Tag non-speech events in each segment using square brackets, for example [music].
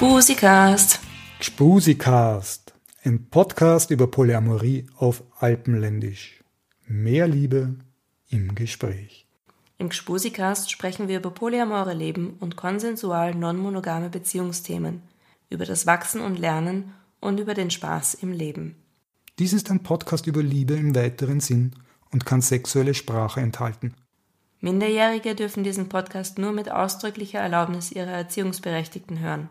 Gspusikast. Gspusikast, ein Podcast über Polyamorie auf Alpenländisch. Mehr Liebe im Gespräch. Im Gspusikast sprechen wir über polyamore Leben und konsensual non-monogame Beziehungsthemen, über das Wachsen und Lernen und über den Spaß im Leben. Dies ist ein Podcast über Liebe im weiteren Sinn und kann sexuelle Sprache enthalten. Minderjährige dürfen diesen Podcast nur mit ausdrücklicher Erlaubnis ihrer Erziehungsberechtigten hören.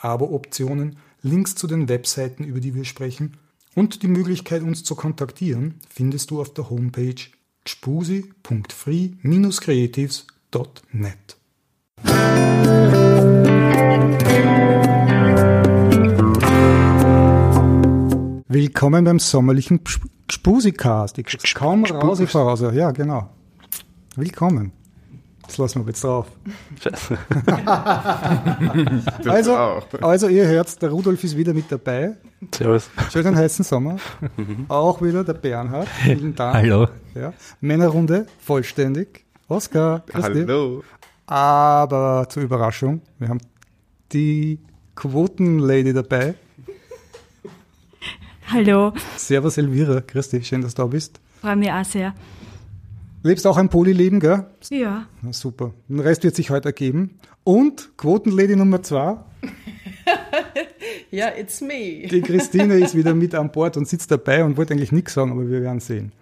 Abo-Optionen, Links zu den Webseiten, über die wir sprechen und die Möglichkeit, uns zu kontaktieren, findest du auf der Homepage gspusi.free-creatives.net. Willkommen beim sommerlichen Gspusikast. Ich kaum raus, ich raus. Ja, genau. Willkommen. Das lassen wir jetzt drauf. Scheiße. [laughs] Also, also ihr hört, der Rudolf ist wieder mit dabei. Servus. Schönen heißen Sommer. Auch wieder der Bernhard. Vielen Dank. Hallo. Ja. Männerrunde vollständig. Oskar. Hallo. Aber zur Überraschung, wir haben die Quotenlady dabei. Hallo, Servus Elvira, dich, schön, dass du da bist. freue mich auch sehr. Lebst auch ein Polyleben, gell? Ja, Na, super. Den Rest wird sich heute ergeben. Und Quotenlady Nummer zwei, [laughs] Ja, it's me. die Christine [laughs] ist wieder mit an Bord und sitzt dabei und wollte eigentlich nichts sagen, aber wir werden sehen.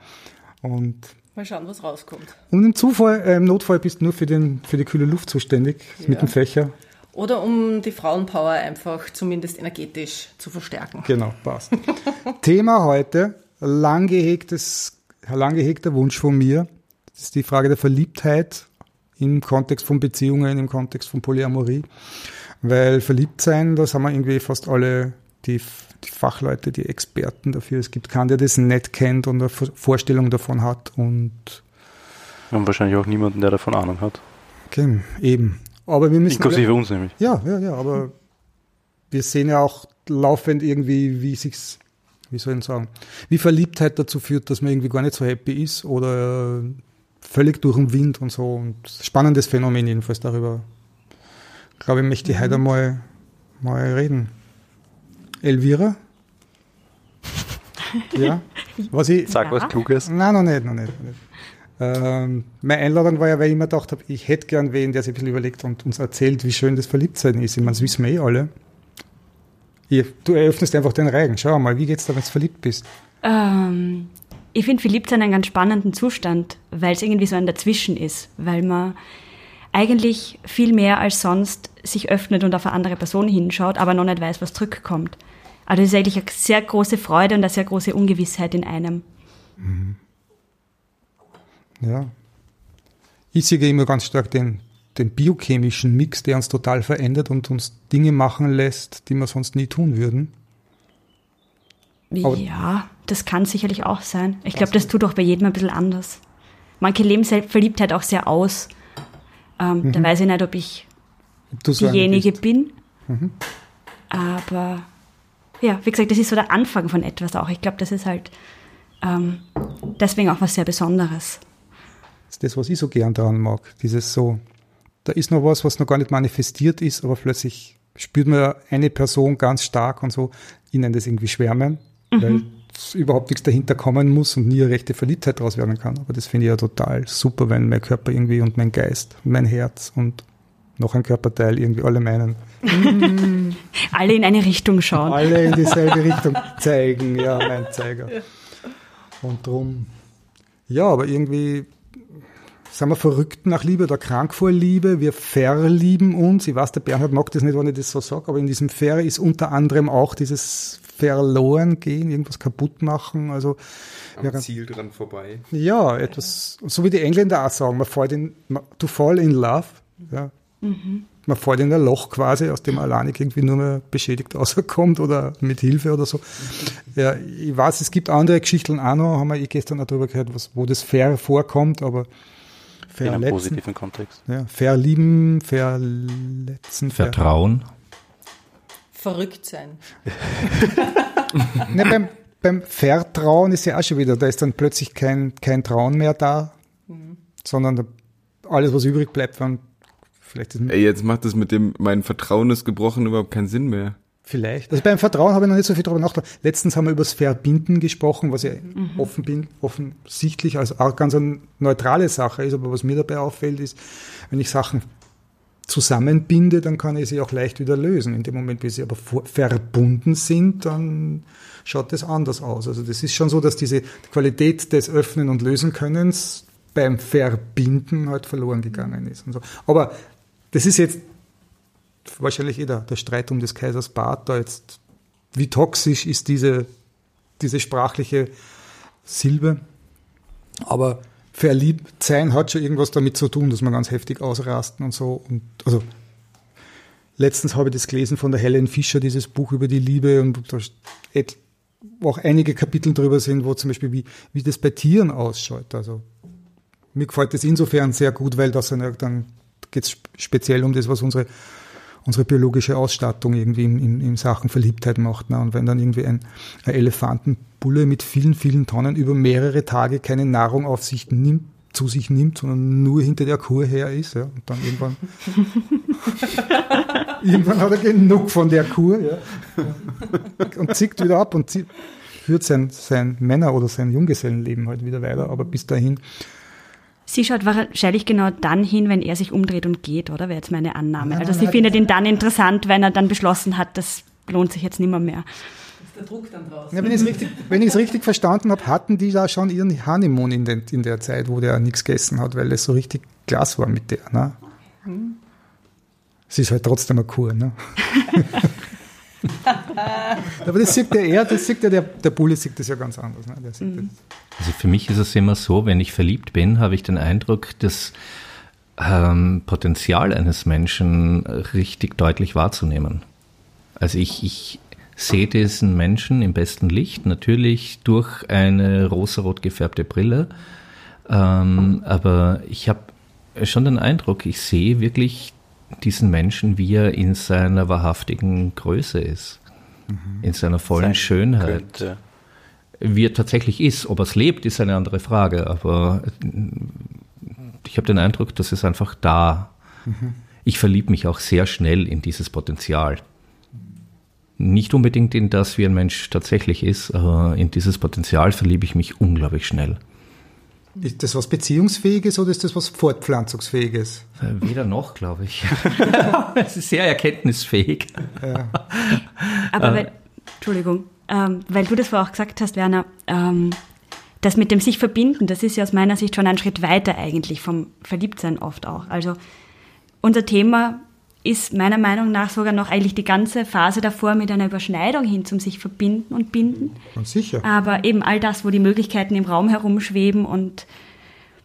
Und Mal schauen, was rauskommt. um den Zufall, äh, im Notfall bist du nur für, den, für die kühle Luft zuständig, mit Ja. dem Fächer. Oder um die Frauenpower einfach zumindest energetisch zu verstärken. Genau, passt. Thema heute, lang, gehegtes, lang gehegter Wunsch von mir. Das ist die Frage der Verliebtheit im Kontext von Beziehungen, im Kontext von Polyamorie. Weil verliebt sein, da sind wir irgendwie fast alle die, die Fachleute, die Experten dafür. Es gibt keinen, der das nicht kennt und eine Vor- Vorstellung davon hat. Und Wir haben wahrscheinlich auch niemanden, der davon Ahnung hat. okay, eben. Aber wir müssen. Inklusive uns nämlich. Ja, ja, ja, aber wir sehen ja auch laufend irgendwie, wie sich's, wie soll ich sagen, wie Verliebtheit dazu führt, dass man irgendwie gar nicht so happy ist oder völlig durch den Wind und so. Und spannendes Phänomen jedenfalls darüber. Glaube ich, möchte ich heute mal, mal reden. Elvira? Ja? [laughs] Was ich, Sag was Ja. Kluges. Nein, noch nicht, noch nicht. Noch nicht. Ähm, meine Einladung war ja, weil ich immer gedacht habe, ich hätte gern wen, der sich ein bisschen überlegt und uns erzählt, wie schön das Verliebtsein ist. Ich meine, das wissen wir eh alle. Ich, du eröffnest einfach den Reigen. Schau mal, wie geht's da, wenn du verliebt bist? ähm, ich finde Verliebtsein einen ganz spannenden Zustand, weil es irgendwie so ein Dazwischen ist, weil man eigentlich viel mehr als sonst sich öffnet und auf eine andere Person hinschaut, aber noch nicht weiß, was zurückkommt. Also das ist eigentlich eine sehr große Freude und eine sehr große Ungewissheit in einem. Ja. Ich sehe immer ganz stark den, den biochemischen Mix, der uns total verändert und uns Dinge machen lässt, die wir sonst nie tun würden. Ja, das kann sicherlich auch sein. Ich glaube, das tut auch bei jedem ein bisschen anders. Manche leben Se- Verliebtheit auch sehr aus. Ähm, Da weiß ich nicht, ob ich du diejenige bin. Aber ja, wie gesagt, das ist so der Anfang von etwas auch. Ich glaube, das ist halt ähm, deswegen auch was sehr Besonderes. Das ist das, was ich so gern daran mag. Dieses so, da ist noch was, was noch gar nicht manifestiert ist, aber plötzlich spürt man eine Person ganz stark und so. Ich nenne das irgendwie Schwärmen, weil es überhaupt nichts dahinter kommen muss und nie eine rechte Verliebtheit daraus werden kann. Aber das finde ich ja total super, wenn mein Körper irgendwie und mein Geist mein Herz und noch ein Körperteil irgendwie alle meinen, Alle in eine Richtung schauen. alle in dieselbe Richtung zeigen, ja, mein Zeiger. Und drum, ja, aber irgendwie sind wir verrückt nach Liebe oder krank vor Liebe, wir verlieben uns. Ich weiß, der Bernhard mag das nicht, wenn ich das so sage, aber in diesem Ver ist unter anderem auch dieses verloren gehen, irgendwas kaputt machen. Also am Ja, Ziel dran vorbei. ja, etwas, so wie die Engländer auch sagen, man fällt in, to fall in love. Ja. man fällt in ein Loch quasi, aus dem alleinig irgendwie nur mehr beschädigt rauskommt oder mit Hilfe oder so. Ja, ich weiß, es gibt andere Geschichten auch noch, haben wir eh gestern auch darüber gehört, was, wo das fair vorkommt, aber In einem verletzen, positiven Kontext. ja, verlieben, verletzen, ver Vertrauen. Verrückt sein. [laughs] Ne, beim, beim Vertrauen ist ja auch schon wieder, da ist dann plötzlich kein, kein Trauen mehr da, sondern da, alles, was übrig bleibt, wenn vielleicht ist Ey, jetzt macht das mit dem, mein Vertrauen ist gebrochen, überhaupt keinen Sinn mehr. Vielleicht. Also beim Vertrauen habe ich noch nicht so viel drüber nachgedacht. Letztens haben wir über das Verbinden gesprochen, was ja offen bin, offensichtlich als auch ganz eine neutrale Sache ist. Aber was mir dabei auffällt, ist, wenn ich Sachen zusammenbinde, dann kann ich sie auch leicht wieder lösen. In dem Moment, wie sie aber verbunden sind, dann schaut das anders aus. Also das ist schon so, dass diese Qualität des Öffnen und Lösenkönnens beim Verbinden halt verloren gegangen ist. Und so. Aber das ist jetzt wahrscheinlich eh der, der Streit um des Kaisers Bart da jetzt. Wie toxisch ist diese, diese sprachliche Silbe? Aber verliebt sein hat schon irgendwas damit zu tun, dass man ganz heftig ausrasten und so. Und also letztens habe ich das gelesen von der Helen Fischer, dieses Buch über die Liebe und da auch einige Kapitel drüber sind, wo zum Beispiel wie, wie das bei Tieren ausschaut. Also mir gefällt das insofern sehr gut, weil das dann, dann geht es speziell um das, was unsere unsere biologische Ausstattung irgendwie in, in, in Sachen Verliebtheit macht. Ne? Und wenn dann irgendwie ein, ein Elefantenbulle mit vielen, vielen Tonnen über mehrere Tage keine Nahrung auf sich nimmt, zu sich nimmt, sondern nur hinter der Kur her ist, ja, und dann irgendwann, [laughs] irgendwann hat er genug von der Kur, ja, und zickt wieder ab und zieht, führt sein, sein Männer- oder sein Junggesellenleben halt wieder weiter, aber bis dahin, Sie schaut wahrscheinlich genau dann hin, wenn er sich umdreht und geht, oder? Wäre jetzt meine Annahme. Nein, also nein, sie nein. findet ihn dann interessant, wenn er dann beschlossen hat, das lohnt sich jetzt nimmer mehr. Ist der Druck dann draußen? Ja, wenn ich es richtig, wenn ich es richtig verstanden habe, hatten die da schon ihren Honeymoon in, den, in der Zeit, wo der nichts gegessen hat, weil es so richtig Glas war mit der. Ne? Sie ist halt trotzdem eine Kur. Ne? [laughs] [laughs] Aber das sieht der er, das sieht ja der, der Bulle sieht das ja ganz anders. Ne? Der sieht das. Also für mich ist es immer so, wenn ich verliebt bin, habe ich den Eindruck, das ähm, Potenzial eines Menschen richtig deutlich wahrzunehmen. Also ich, ich sehe diesen Menschen im besten Licht, natürlich durch eine rosarot gefärbte Brille, ähm, aber ich habe schon den Eindruck, ich sehe wirklich diesen Menschen, wie er in seiner wahrhaftigen Größe ist, in seiner vollen Sein Schönheit könnte. wie er tatsächlich ist. Ob er es lebt, ist eine andere Frage. Aber ich habe den Eindruck, das ist einfach da. Ich verliebe mich auch sehr schnell in dieses Potenzial. Nicht unbedingt in das, wie ein Mensch tatsächlich ist, aber in dieses Potenzial verliebe ich mich unglaublich schnell. Ist das was Beziehungsfähiges oder ist das was Fortpflanzungsfähiges? Äh, Weder noch, glaube ich. [laughs] es ist sehr erkenntnisfähig. Aber weil, Entschuldigung, ähm, weil du das vorher auch gesagt hast, Werner, ähm, das mit dem sich verbinden, das ist ja aus meiner Sicht schon ein Schritt weiter eigentlich vom Verliebtsein oft auch. Also unser Thema ist meiner Meinung nach sogar noch eigentlich die ganze Phase davor mit einer Überschneidung hin zum sich verbinden und binden. Ganz sicher. Aber eben all das, wo die Möglichkeiten im Raum herumschweben und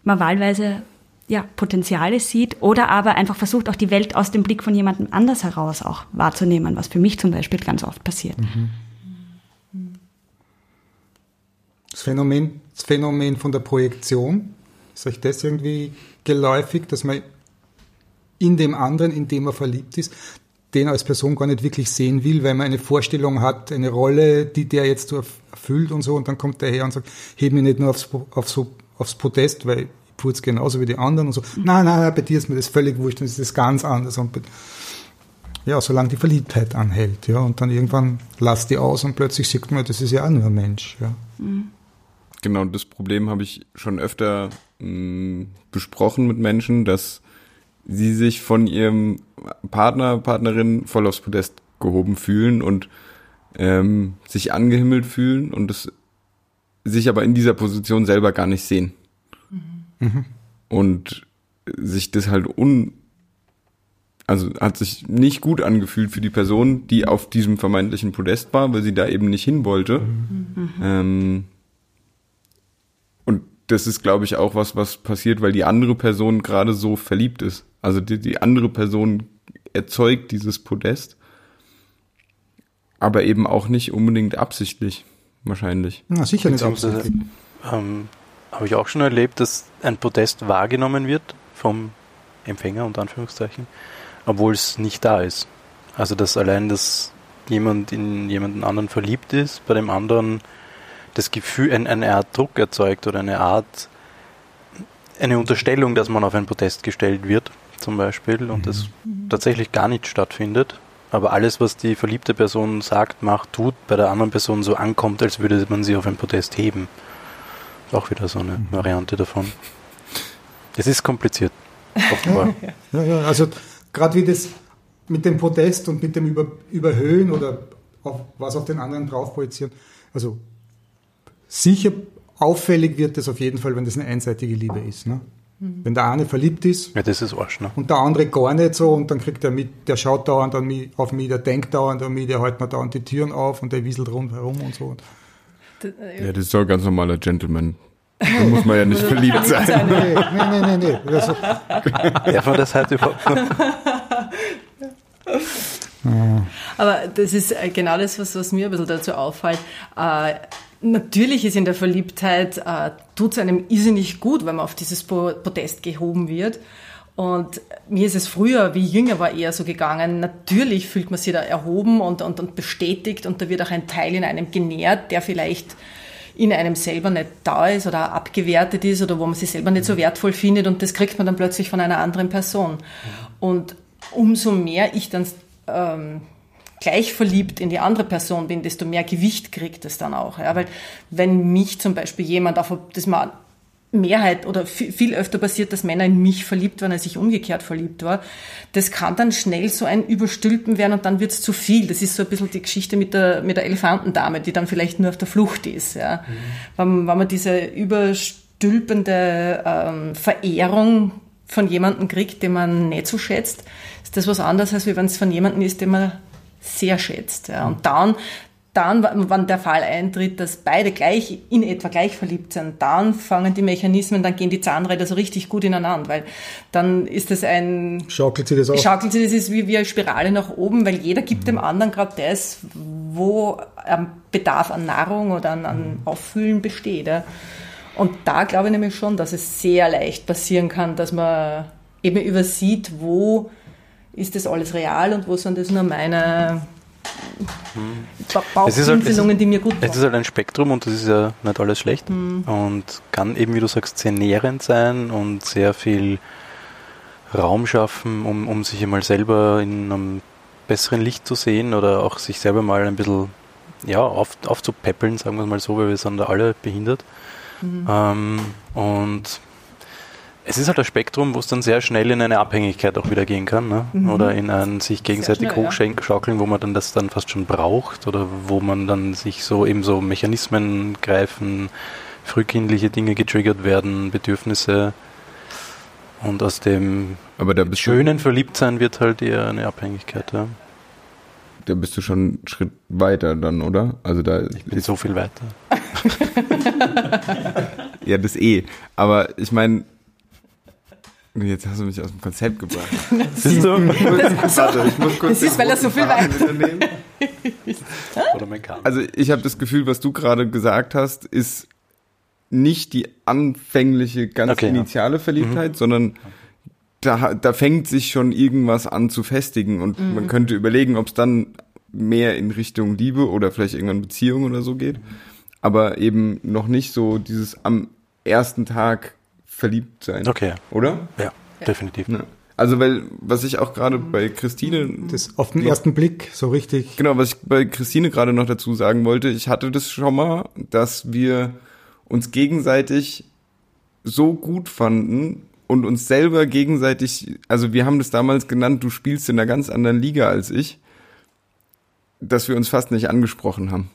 man wahlweise ja, Potenziale sieht oder aber einfach versucht, auch die Welt aus dem Blick von jemandem anders heraus auch wahrzunehmen, was für mich zum Beispiel ganz oft passiert. Das Phänomen, das Phänomen von der Projektion, ist euch das irgendwie geläufig, dass man in dem anderen, in dem man verliebt ist, den als Person gar nicht wirklich sehen will, weil man eine Vorstellung hat, eine Rolle, die der jetzt so erfüllt und so, und dann kommt der her und sagt, heb mich nicht nur aufs, auf so, aufs Podest, weil ich putz genauso wie die anderen und so. Nein, nein, nein, bei dir ist mir das völlig wurscht, dann ist das ganz anders. Und ja, solange die Verliebtheit anhält, ja, und dann irgendwann lasst die aus und plötzlich sieht man, das ist ja auch nur ein Mensch, ja. Genau, das Problem habe ich schon öfter mh, besprochen mit Menschen, dass sie sich von ihrem Partner, Partnerin voll aufs Podest gehoben fühlen und ähm, sich angehimmelt fühlen und es sich aber in dieser Position selber gar nicht sehen. Und sich das halt un also hat sich nicht gut angefühlt für die Person, die auf diesem vermeintlichen Podest war, weil sie da eben nicht hin wollte. Ähm, und das ist, glaube ich, auch was, was passiert, weil die andere Person gerade so verliebt ist. Also die, die andere Person erzeugt dieses Podest. Aber eben auch nicht unbedingt absichtlich, wahrscheinlich. Na, sicher nicht Beziehungsweise, absichtlich. ähm, habe ich auch schon erlebt, dass ein Podest wahrgenommen wird vom Empfänger, unter Anführungszeichen, obwohl es nicht da ist. Also, dass allein, dass jemand in jemanden anderen verliebt ist, bei dem anderen das Gefühl, ein, eine Art Druck erzeugt oder eine Art, eine Unterstellung, dass man auf ein Podest gestellt wird, zum Beispiel, und das tatsächlich gar nicht stattfindet. Aber alles, was die verliebte Person sagt, macht, tut, bei der anderen Person so ankommt, als würde man sie auf ein Podest heben. Auch wieder so eine Variante davon. Es ist kompliziert. Offenbar. [laughs] Ja, ja, also gerade wie das mit dem Podest und mit dem Über, Überhöhen oder auf, was auf den anderen drauf projizieren. Also sicher auffällig wird das auf jeden Fall, wenn das eine einseitige Liebe ist. Ne? Wenn der eine verliebt ist Ja, das ist Arsch, ne? und der andere gar nicht so und dann kriegt er mit, der schaut dauernd an mich, auf mich, der denkt dauernd an mich, der hält mir dauernd die Türen auf und der wieselt rundherum und so. Ja, das ist doch ein ganz normaler Gentleman. Da muss man ja nicht [laughs] verliebt sein. Nee, nee, nee, nee. nee. Also, [laughs] Darf man das heute überhaupt? [laughs] Aber das ist äh, genau das, was, was mir ein bisschen dazu auffällt. Natürlich ist in der Verliebtheit, äh, tut es einem irrsinnig gut, wenn man auf dieses Po- Podest gehoben wird. Und mir ist es früher, wie jünger war, eher so gegangen. Natürlich fühlt man sich da erhoben und, und, und bestätigt und da wird auch ein Teil in einem genährt, der vielleicht in einem selber nicht da ist oder abgewertet ist oder wo man sich selber nicht so wertvoll findet und das kriegt man dann plötzlich von einer anderen Person. Und umso mehr ich dann ähm, gleich verliebt in die andere Person bin, desto mehr Gewicht kriegt es dann auch. Ja? Weil wenn mich zum Beispiel jemand auf das mal Mehrheit oder viel, öfter passiert, dass Männer in mich verliebt waren, als ich umgekehrt verliebt war. Das kann dann schnell so ein Überstülpen werden und dann wird es zu viel. Das ist so ein bisschen die Geschichte mit der, mit der Elefantendame, die dann vielleicht nur auf der Flucht ist. Ja. Wenn, wenn man diese überstülpende ähm, Verehrung von jemandem kriegt, den man nicht so schätzt, ist das was anderes, als wenn es von jemandem ist, den man sehr schätzt. Ja. Und dann, dann, wann der Fall eintritt, dass beide gleich, in etwa gleich verliebt sind, dann fangen die Mechanismen, dann gehen die Zahnräder so richtig gut ineinander, weil dann ist das ein, schaukelt sie das auf. schaukelt sich das ist wie, wie eine Spirale nach oben, weil jeder gibt dem anderen gerade das, wo ein Bedarf an Nahrung oder an, an Auffüllen besteht. Ja. Und da glaube ich nämlich schon, dass es sehr leicht passieren kann, dass man eben übersieht, wo ist das alles real und wo sind das nur meine ist halt- Bauchpinselungen, die mir gut Es ist tun. halt ein Spektrum und das ist ja nicht alles schlecht und kann eben, wie du sagst, sehr nährend sein und sehr viel Raum schaffen, um, um sich einmal selber in einem besseren Licht zu sehen oder auch sich selber mal ein bisschen ja, auf, aufzupäppeln, sagen wir es mal so, weil wir sind da alle behindert. Ähm, und es ist halt ein Spektrum, wo es dann sehr schnell in eine Abhängigkeit auch wieder gehen kann. Ne? Oder in ein sich gegenseitig schnell, ja. hochschaukeln, wo man dann das dann fast schon braucht oder wo man dann sich so eben so Mechanismen greifen, frühkindliche Dinge getriggert werden, Bedürfnisse. Und aus dem Aber da bist, schönen Verliebtsein wird halt eher eine Abhängigkeit. Ja. da bist du schon einen Schritt weiter dann, oder? Also da Ich bin so viel weiter. [laughs] Ja, das eh. Aber ich meine, jetzt hast du mich aus dem Konzept gebracht. [laughs] Siehst du? Warte, ich muss kurz Das ist, weil er so viel Kahn. Also ich habe das Gefühl, was du gerade gesagt hast, ist nicht die anfängliche, ganz Okay, ja. initiale Verliebtheit, sondern da, da fängt sich schon irgendwas an zu festigen und man könnte überlegen, ob es dann mehr in Richtung Liebe oder vielleicht irgendwann Beziehung oder so geht, aber eben noch nicht so dieses am ersten Tag verliebt sein, Okay, oder? ja, definitiv. Ja. Also weil, was ich auch gerade bei Christine Das auf den ersten Blick so richtig. Genau, was ich bei Christine gerade noch dazu sagen wollte, ich hatte das schon mal, dass wir uns gegenseitig so gut fanden und uns selber gegenseitig, also wir haben das damals genannt, du spielst in einer ganz anderen Liga als ich, dass wir uns fast nicht angesprochen haben.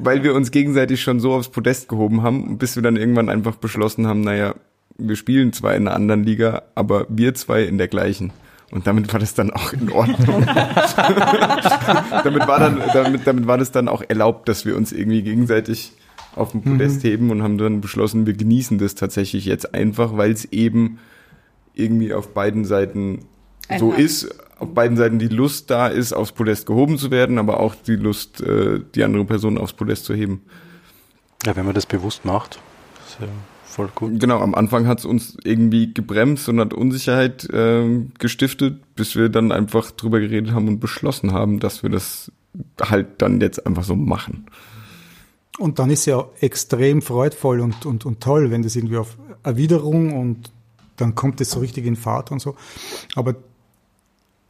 Weil wir uns gegenseitig schon so aufs Podest gehoben haben, bis wir dann irgendwann einfach beschlossen haben, naja, wir spielen zwar in einer anderen Liga, aber wir zwei in der gleichen. Und damit war das dann auch in Ordnung. [laughs] damit, war dann, damit, damit war das dann auch erlaubt, dass wir uns irgendwie gegenseitig auf dem Podest heben und haben dann beschlossen, wir genießen das tatsächlich jetzt einfach, weil es eben irgendwie auf beiden Seiten so ist, auf beiden Seiten die Lust da ist, aufs Podest gehoben zu werden, aber auch die Lust, äh, die andere Person aufs Podest zu heben. Ja, wenn man das bewusst macht, ist ja voll gut. Genau, am Anfang hat es uns irgendwie gebremst und hat Unsicherheit äh, gestiftet, bis wir dann einfach drüber geredet haben und beschlossen haben, dass wir das halt dann jetzt einfach so machen. Und dann ist ja extrem freudvoll und, und, und toll, wenn das irgendwie auf Erwiderung und dann kommt es so richtig in Fahrt und so. Aber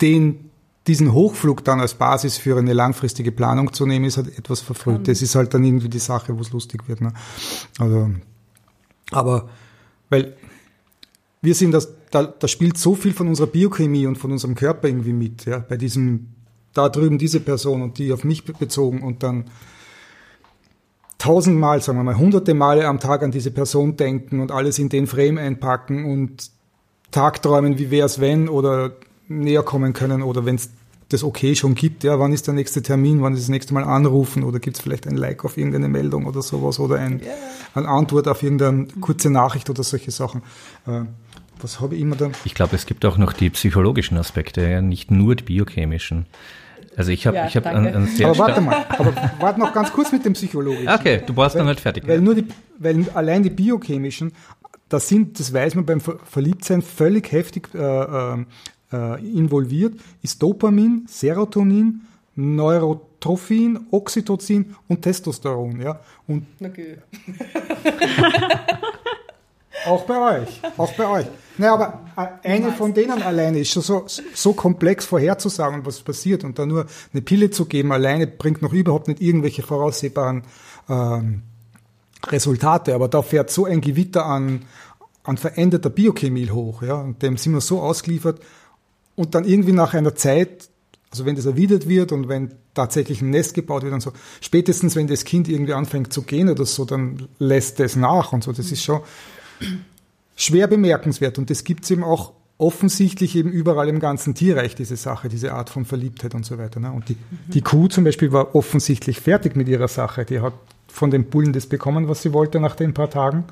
den, diesen Hochflug dann als Basis für eine langfristige Planung zu nehmen, ist halt etwas verfrüht. Das ist halt dann irgendwie die Sache, wo es lustig wird. Ne? Also, aber, weil wir sind das, da, da spielt so viel von unserer Biochemie und von unserem Körper irgendwie mit, ja, bei diesem, da drüben diese Person und die auf mich bezogen und dann tausendmal, sagen wir mal, hunderte Male am Tag an diese Person denken und alles in den Frame einpacken und Tagträumen, wie wär's wenn oder näher kommen können oder wenn es das okay schon gibt, ja, wann ist der nächste Termin, wann ist das nächste Mal anrufen oder gibt es vielleicht ein Like auf irgendeine Meldung oder sowas oder ein, yeah. eine Antwort auf irgendeine kurze Nachricht oder solche Sachen. Äh, was habe ich immer dann? Ich glaube, es gibt auch noch die psychologischen Aspekte, ja, nicht nur die biochemischen. Also ich habe ja, ich habe einen, einen sehr Aber warte mal, aber warte noch ganz kurz mit dem psychologischen. Okay, du brauchst dann halt fertig. Weil nur die, weil allein die biochemischen, das sind, das weiß man beim Verliebtsein völlig heftig äh, äh, involviert, ist Dopamin, Serotonin, Neurotrophin, Oxytocin und Testosteron. Ja? Und okay. [laughs] auch bei euch, auch bei euch. Naja, aber äh, eine von denen alleine ist schon so, so komplex vorherzusagen, was passiert. Und da nur eine Pille zu geben alleine bringt noch überhaupt nicht irgendwelche voraussehbaren ähm, Resultate. Aber da fährt so ein Gewitter an, an veränderter Biochemie hoch. Ja? Und dem sind wir so ausgeliefert, und dann irgendwie nach einer Zeit, also wenn das erwidert wird und wenn tatsächlich ein Nest gebaut wird und so, spätestens wenn das Kind irgendwie anfängt zu gehen oder so, dann lässt es nach und so. Das ist schon schwer bemerkenswert. Und das gibt's eben auch offensichtlich eben überall im ganzen Tierreich, diese Sache, diese Art von Verliebtheit und so weiter. Ne? Und die, die Kuh zum Beispiel war offensichtlich fertig mit ihrer Sache. Die hat von dem Bullen das bekommen, was sie wollte nach den paar Tagen.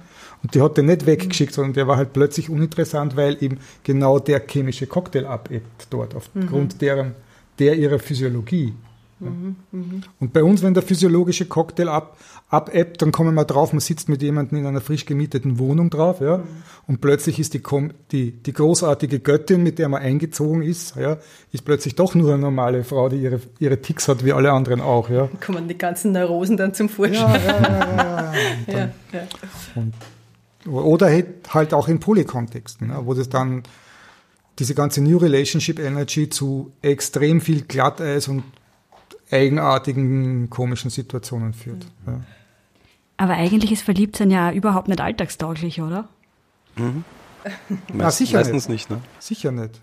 Und die hat den nicht weggeschickt, sondern der war halt plötzlich uninteressant, weil eben genau der chemische Cocktail abebbt dort, aufgrund mhm. deren, der ihrer Physiologie. Mhm, mhm. Und bei uns, wenn der physiologische Cocktail ab, abebbt, dann kommen wir drauf, man sitzt mit jemandem in einer frisch gemieteten Wohnung drauf, ja, mhm. und plötzlich ist die, die, die großartige Göttin, mit der man eingezogen ist, ja, ist plötzlich doch nur eine normale Frau, die ihre, ihre Ticks hat, wie alle anderen auch, ja. [laughs] Kommen die ganzen Neurosen dann zum Vorschein. Ja, ja, ja, ja, ja. [laughs] ja, Und oder halt auch in Polykontexten, ne, wo das dann diese ganze New Relationship Energy zu extrem viel Glatteis und eigenartigen, komischen Situationen führt. Ja. Aber eigentlich ist Verliebtsein ja überhaupt nicht alltagstauglich, oder? Mhm. [laughs] Na, sicher meistens nicht. nicht ne? Sicher nicht.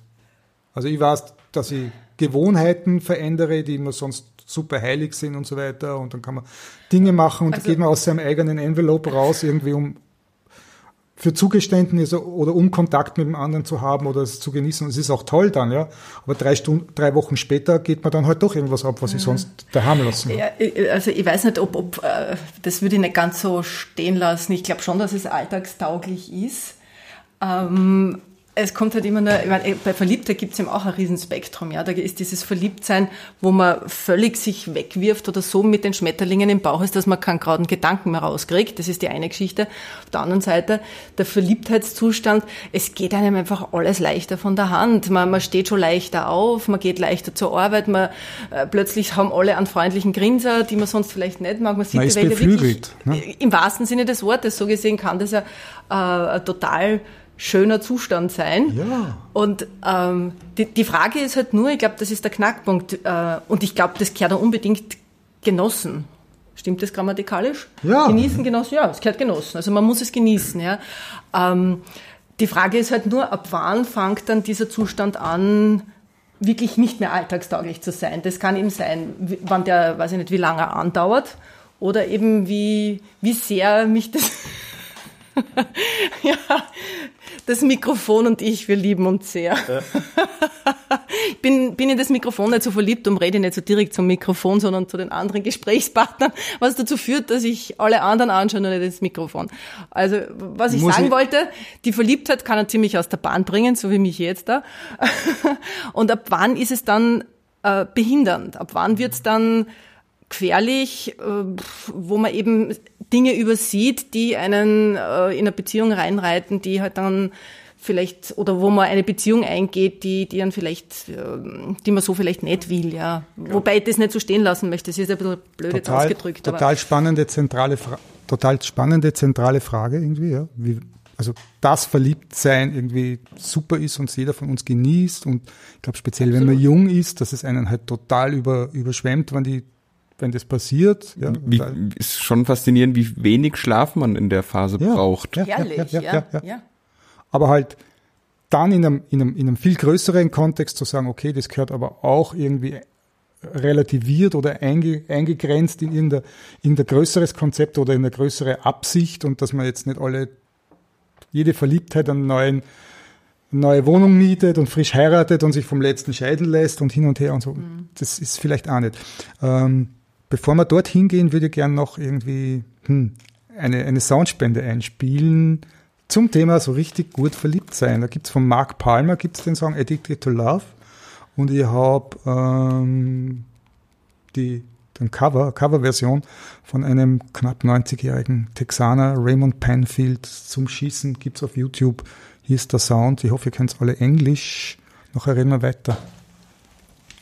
Also ich weiß, dass ich Gewohnheiten verändere, die mir sonst super heilig sind und so weiter. Und dann kann man Dinge machen und also, geht man aus seinem eigenen Envelope raus, irgendwie um für Zugeständnisse oder um Kontakt mit dem anderen zu haben oder es zu genießen. Es ist auch toll dann, ja. Aber drei Stunden, drei Wochen später geht man dann halt doch irgendwas ab, was ich sonst daheim lassen ja, Also ich weiß nicht, ob, ob äh, das würde ich nicht ganz so stehen lassen. Ich glaube schon, dass es alltagstauglich ist. Ähm, es kommt halt immer nur, ich meine, bei Verliebtheit gibt es eben auch ein Riesenspektrum, ja. Da ist dieses Verliebtsein, wo man völlig sich wegwirft oder so mit den Schmetterlingen im Bauch ist, dass man keinen geraden Gedanken mehr rauskriegt. Das ist die eine Geschichte. Auf der anderen Seite, der Verliebtheitszustand, es geht einem einfach alles leichter von der Hand. Man, man steht schon leichter auf, man geht leichter zur Arbeit, man, äh, plötzlich haben alle einen freundlichen Grinser, die man sonst vielleicht nicht mag. Man sieht man die Welt wirklich, ne? im wahrsten Sinne des Wortes. So gesehen kann das ja äh, total schöner Zustand sein. Ja. Und ähm, die, die Frage ist halt nur, ich glaube, das ist der Knackpunkt, äh, und ich glaube, das gehört auch unbedingt genossen. Stimmt das grammatikalisch? Ja. Genießen, genossen, ja, es gehört genossen. Also man muss es genießen, ja. Ähm, die Frage ist halt nur, ab wann fängt dann dieser Zustand an, wirklich nicht mehr alltagstauglich zu sein. Das kann eben sein, wann der, weiß ich nicht, wie lange er andauert oder eben wie, wie sehr mich das, [laughs] ja, Das Mikrofon und ich, wir lieben uns sehr. Ja. [laughs] ich bin, bin in das Mikrofon nicht so verliebt und rede nicht so direkt zum Mikrofon, sondern zu den anderen Gesprächspartnern, was dazu führt, dass ich alle anderen anschaue und nicht das Mikrofon. Also, was ich Muss sagen ich wollte, die Verliebtheit kann er ziemlich aus der Bahn bringen, so wie mich jetzt da. [laughs] und ab wann ist es dann äh, behindernd? Ab wann wird es dann gefährlich, äh, wo man eben Dinge übersieht, die einen äh, in eine Beziehung reinreiten, die halt dann vielleicht oder wo man eine Beziehung eingeht, die die dann vielleicht, äh, die man so vielleicht nicht will, ja. ja. Wobei ich das nicht so stehen lassen möchte. Das ist ein bisschen blöd total, jetzt ausgedrückt. Total spannende zentrale Fra total spannende zentrale Frage irgendwie, ja. Wie, also das Verliebtsein irgendwie super ist und jeder von uns genießt und ich glaube speziell, wenn man jung ist, dass es einen halt total über, überschwemmt, wenn die wenn das passiert. Ja, wie, ist schon faszinierend, wie wenig Schlaf man in der Phase ja, braucht. Ja, Herrlich, ja, ja, ja, ja. Aber halt dann in einem, in, einem, in einem viel größeren Kontext zu sagen, okay, das gehört aber auch irgendwie relativiert oder einge, eingegrenzt in irgendein, irgendein größeres Konzept oder in eine größere Absicht und dass man jetzt nicht alle, jede Verliebtheit einen neuen, eine neue Wohnung mietet und frisch heiratet und sich vom letzten scheiden lässt und hin und her und so. Mhm. Das ist vielleicht auch nicht. Ähm, bevor wir dorthin gehen, würde ich gerne noch irgendwie hm, eine, eine Soundspende einspielen zum Thema so richtig gut verliebt sein. Da gibt's von Mark Palmer gibt's den Song Addicted to Love und ich habe ähm, die den Cover, Coverversion von einem knapp 90-jährigen Texaner, Raymond Penfield, zum Schießen, gibt's auf YouTube. Hier ist der Sound. Ich hoffe, ihr kennt alle Englisch. Nachher reden wir weiter.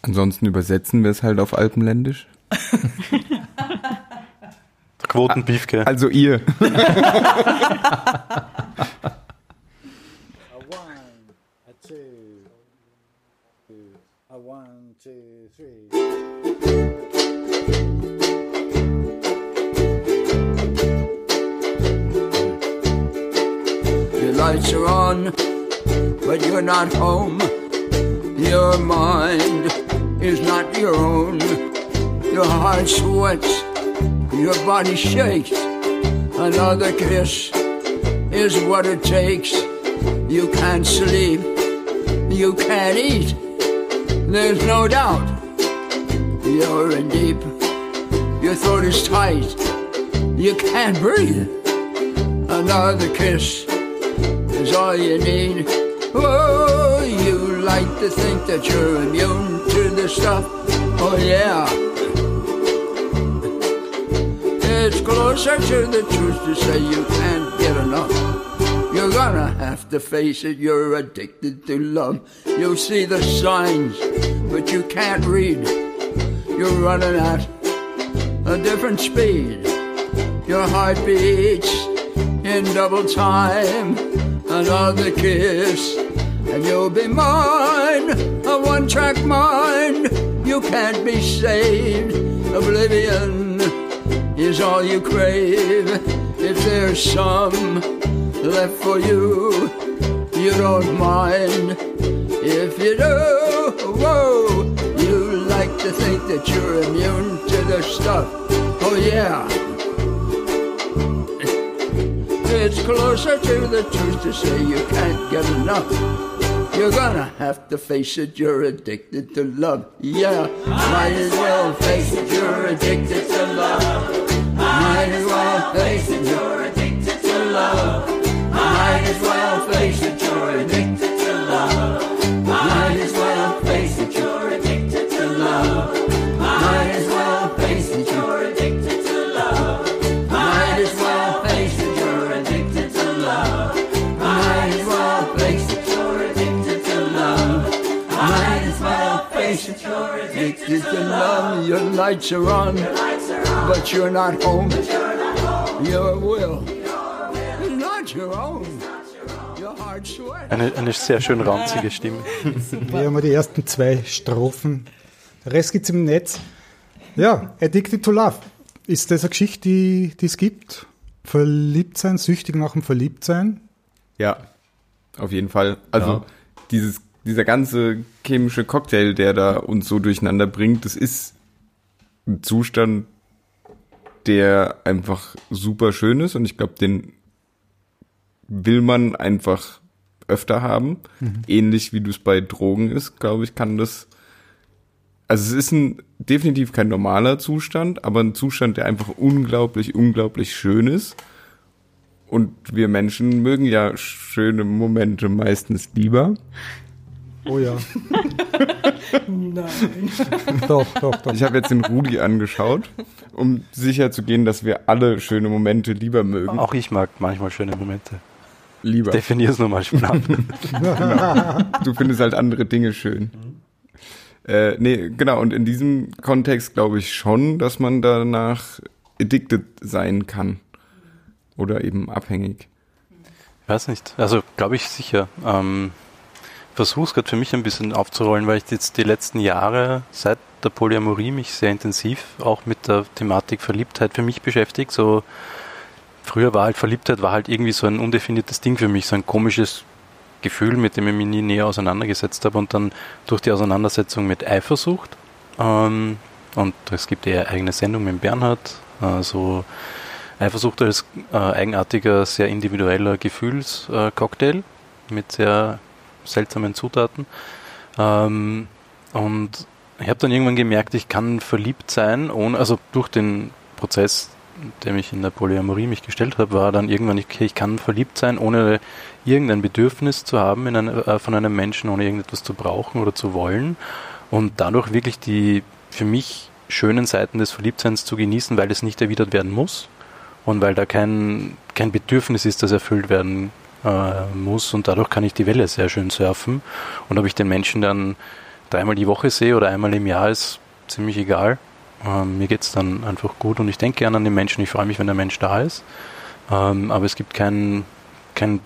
Ansonsten übersetzen wir es halt auf Alpenländisch. [laughs] Der Quotenbeefke. Also ihr. [laughs] lights are on, but you're not home. Your mind is not your own. Your heart sweats, your body shakes. Another kiss is what it takes. You can't sleep, you can't eat. There's no doubt you're in deep. Your throat is tight, you can't breathe. Another kiss is all you need. Oh, you like to think that you're immune to the stuff. Oh, yeah. It's closer to the truth to say you can't get enough. You're gonna have to face it, you're addicted to love. You'll see the signs, but you can't read. You're running at a different speed. Your heart beats in double time another kiss, and you'll be mine, a one track mind. You can't be saved. Oblivion is all you crave. If there's some left for you, you don't mind. If you do, whoa, you like to think that you're immune to the stuff. Oh, yeah. It's closer to the truth to say you can't get enough. You're gonna have to face it, you're addicted to love. Yeah, might as well face it, you're addicted to love. Might as well face it, you're addicted to love. Might as well face it, you're addicted to love. To love. Your lights are on, but you're not home. Your will, not your own. Eine, eine sehr schön ranzige Stimme. [laughs] Wir haben die ersten zwei Strophen. Der Rest gibt's im Netz. Ja, Addicted to Love. Ist das eine Geschichte, die, die es gibt? Verliebt sein, süchtig nach dem Verliebtsein? Ja, auf jeden Fall. Also ja. dieses, dieser ganze chemische Cocktail, der da uns so durcheinander bringt, das ist ein Zustand, der einfach super schön ist und ich glaube, den will man einfach öfter haben. Ähnlich wie du es bei Drogen ist, glaube ich, kann das. Also es ist ein definitiv kein normaler Zustand, aber ein Zustand, der einfach unglaublich, unglaublich schön ist. Und wir Menschen mögen ja schöne Momente meistens lieber. Oh ja. Nein. [laughs] doch, doch, doch. Ich habe jetzt den Rudi angeschaut, um sicher zu gehen, dass wir alle schöne Momente lieber mögen. Auch ich mag manchmal schöne Momente. Lieber. Definier es nochmal schnapp. [laughs] Du findest halt andere Dinge schön. Äh, nee, genau, und in diesem Kontext glaube ich schon, dass man danach addicted sein kann. Oder eben abhängig. Weiß nicht. Also glaube ich sicher. Ähm, versuche es gerade für mich ein bisschen aufzurollen, weil ich jetzt die letzten Jahre seit der Polyamorie mich sehr intensiv auch mit der Thematik Verliebtheit für mich beschäftigt. So früher war halt Verliebtheit war halt irgendwie so ein undefiniertes Ding für mich, so ein komisches Gefühl, mit dem ich mich nie näher auseinandergesetzt habe und dann durch die Auseinandersetzung mit Eifersucht ähm, und es gibt ja eigene Sendung mit Bernhard, äh, so Eifersucht als äh, eigenartiger, sehr individueller Gefühlscocktail mit sehr seltsamen Zutaten. Ähm, und ich habe dann irgendwann gemerkt, ich kann verliebt sein, ohne, also durch den Prozess, dem ich in der Polyamorie mich gestellt habe, war dann irgendwann, okay, ich kann verliebt sein, ohne irgendein Bedürfnis zu haben in eine, äh, von einem Menschen, ohne irgendetwas zu brauchen oder zu wollen und dadurch wirklich die für mich schönen Seiten des Verliebtseins zu genießen, weil es nicht erwidert werden muss und weil da kein, kein Bedürfnis ist, das erfüllt werden äh, muss und dadurch kann ich die Welle sehr schön surfen und ob ich den Menschen dann dreimal die Woche sehe oder einmal im Jahr ist ziemlich egal. Ähm, mir geht es dann einfach gut und ich denke gerne an den Menschen, ich freue mich, wenn der Mensch da ist. Ähm, aber es gibt kein, kein,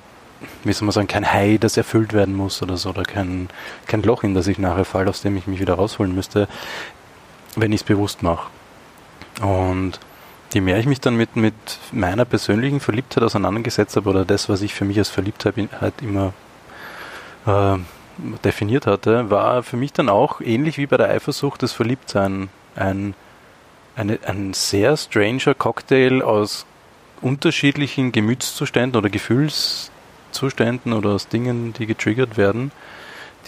wie soll man sagen, kein Hai, das erfüllt werden muss oder so, oder kein, kein Loch, in das ich nachher falle, aus dem ich mich wieder rausholen müsste, wenn ich es bewusst mache. Und je mehr ich mich dann mit, mit meiner persönlichen Verliebtheit auseinandergesetzt habe, oder das, was ich für mich als Verliebtheit halt immer äh, definiert hatte, war für mich dann auch ähnlich wie bei der Eifersucht das Verliebtsein ein, eine, ein sehr stranger Cocktail aus unterschiedlichen Gemütszuständen oder Gefühlszuständen oder aus Dingen, die getriggert werden,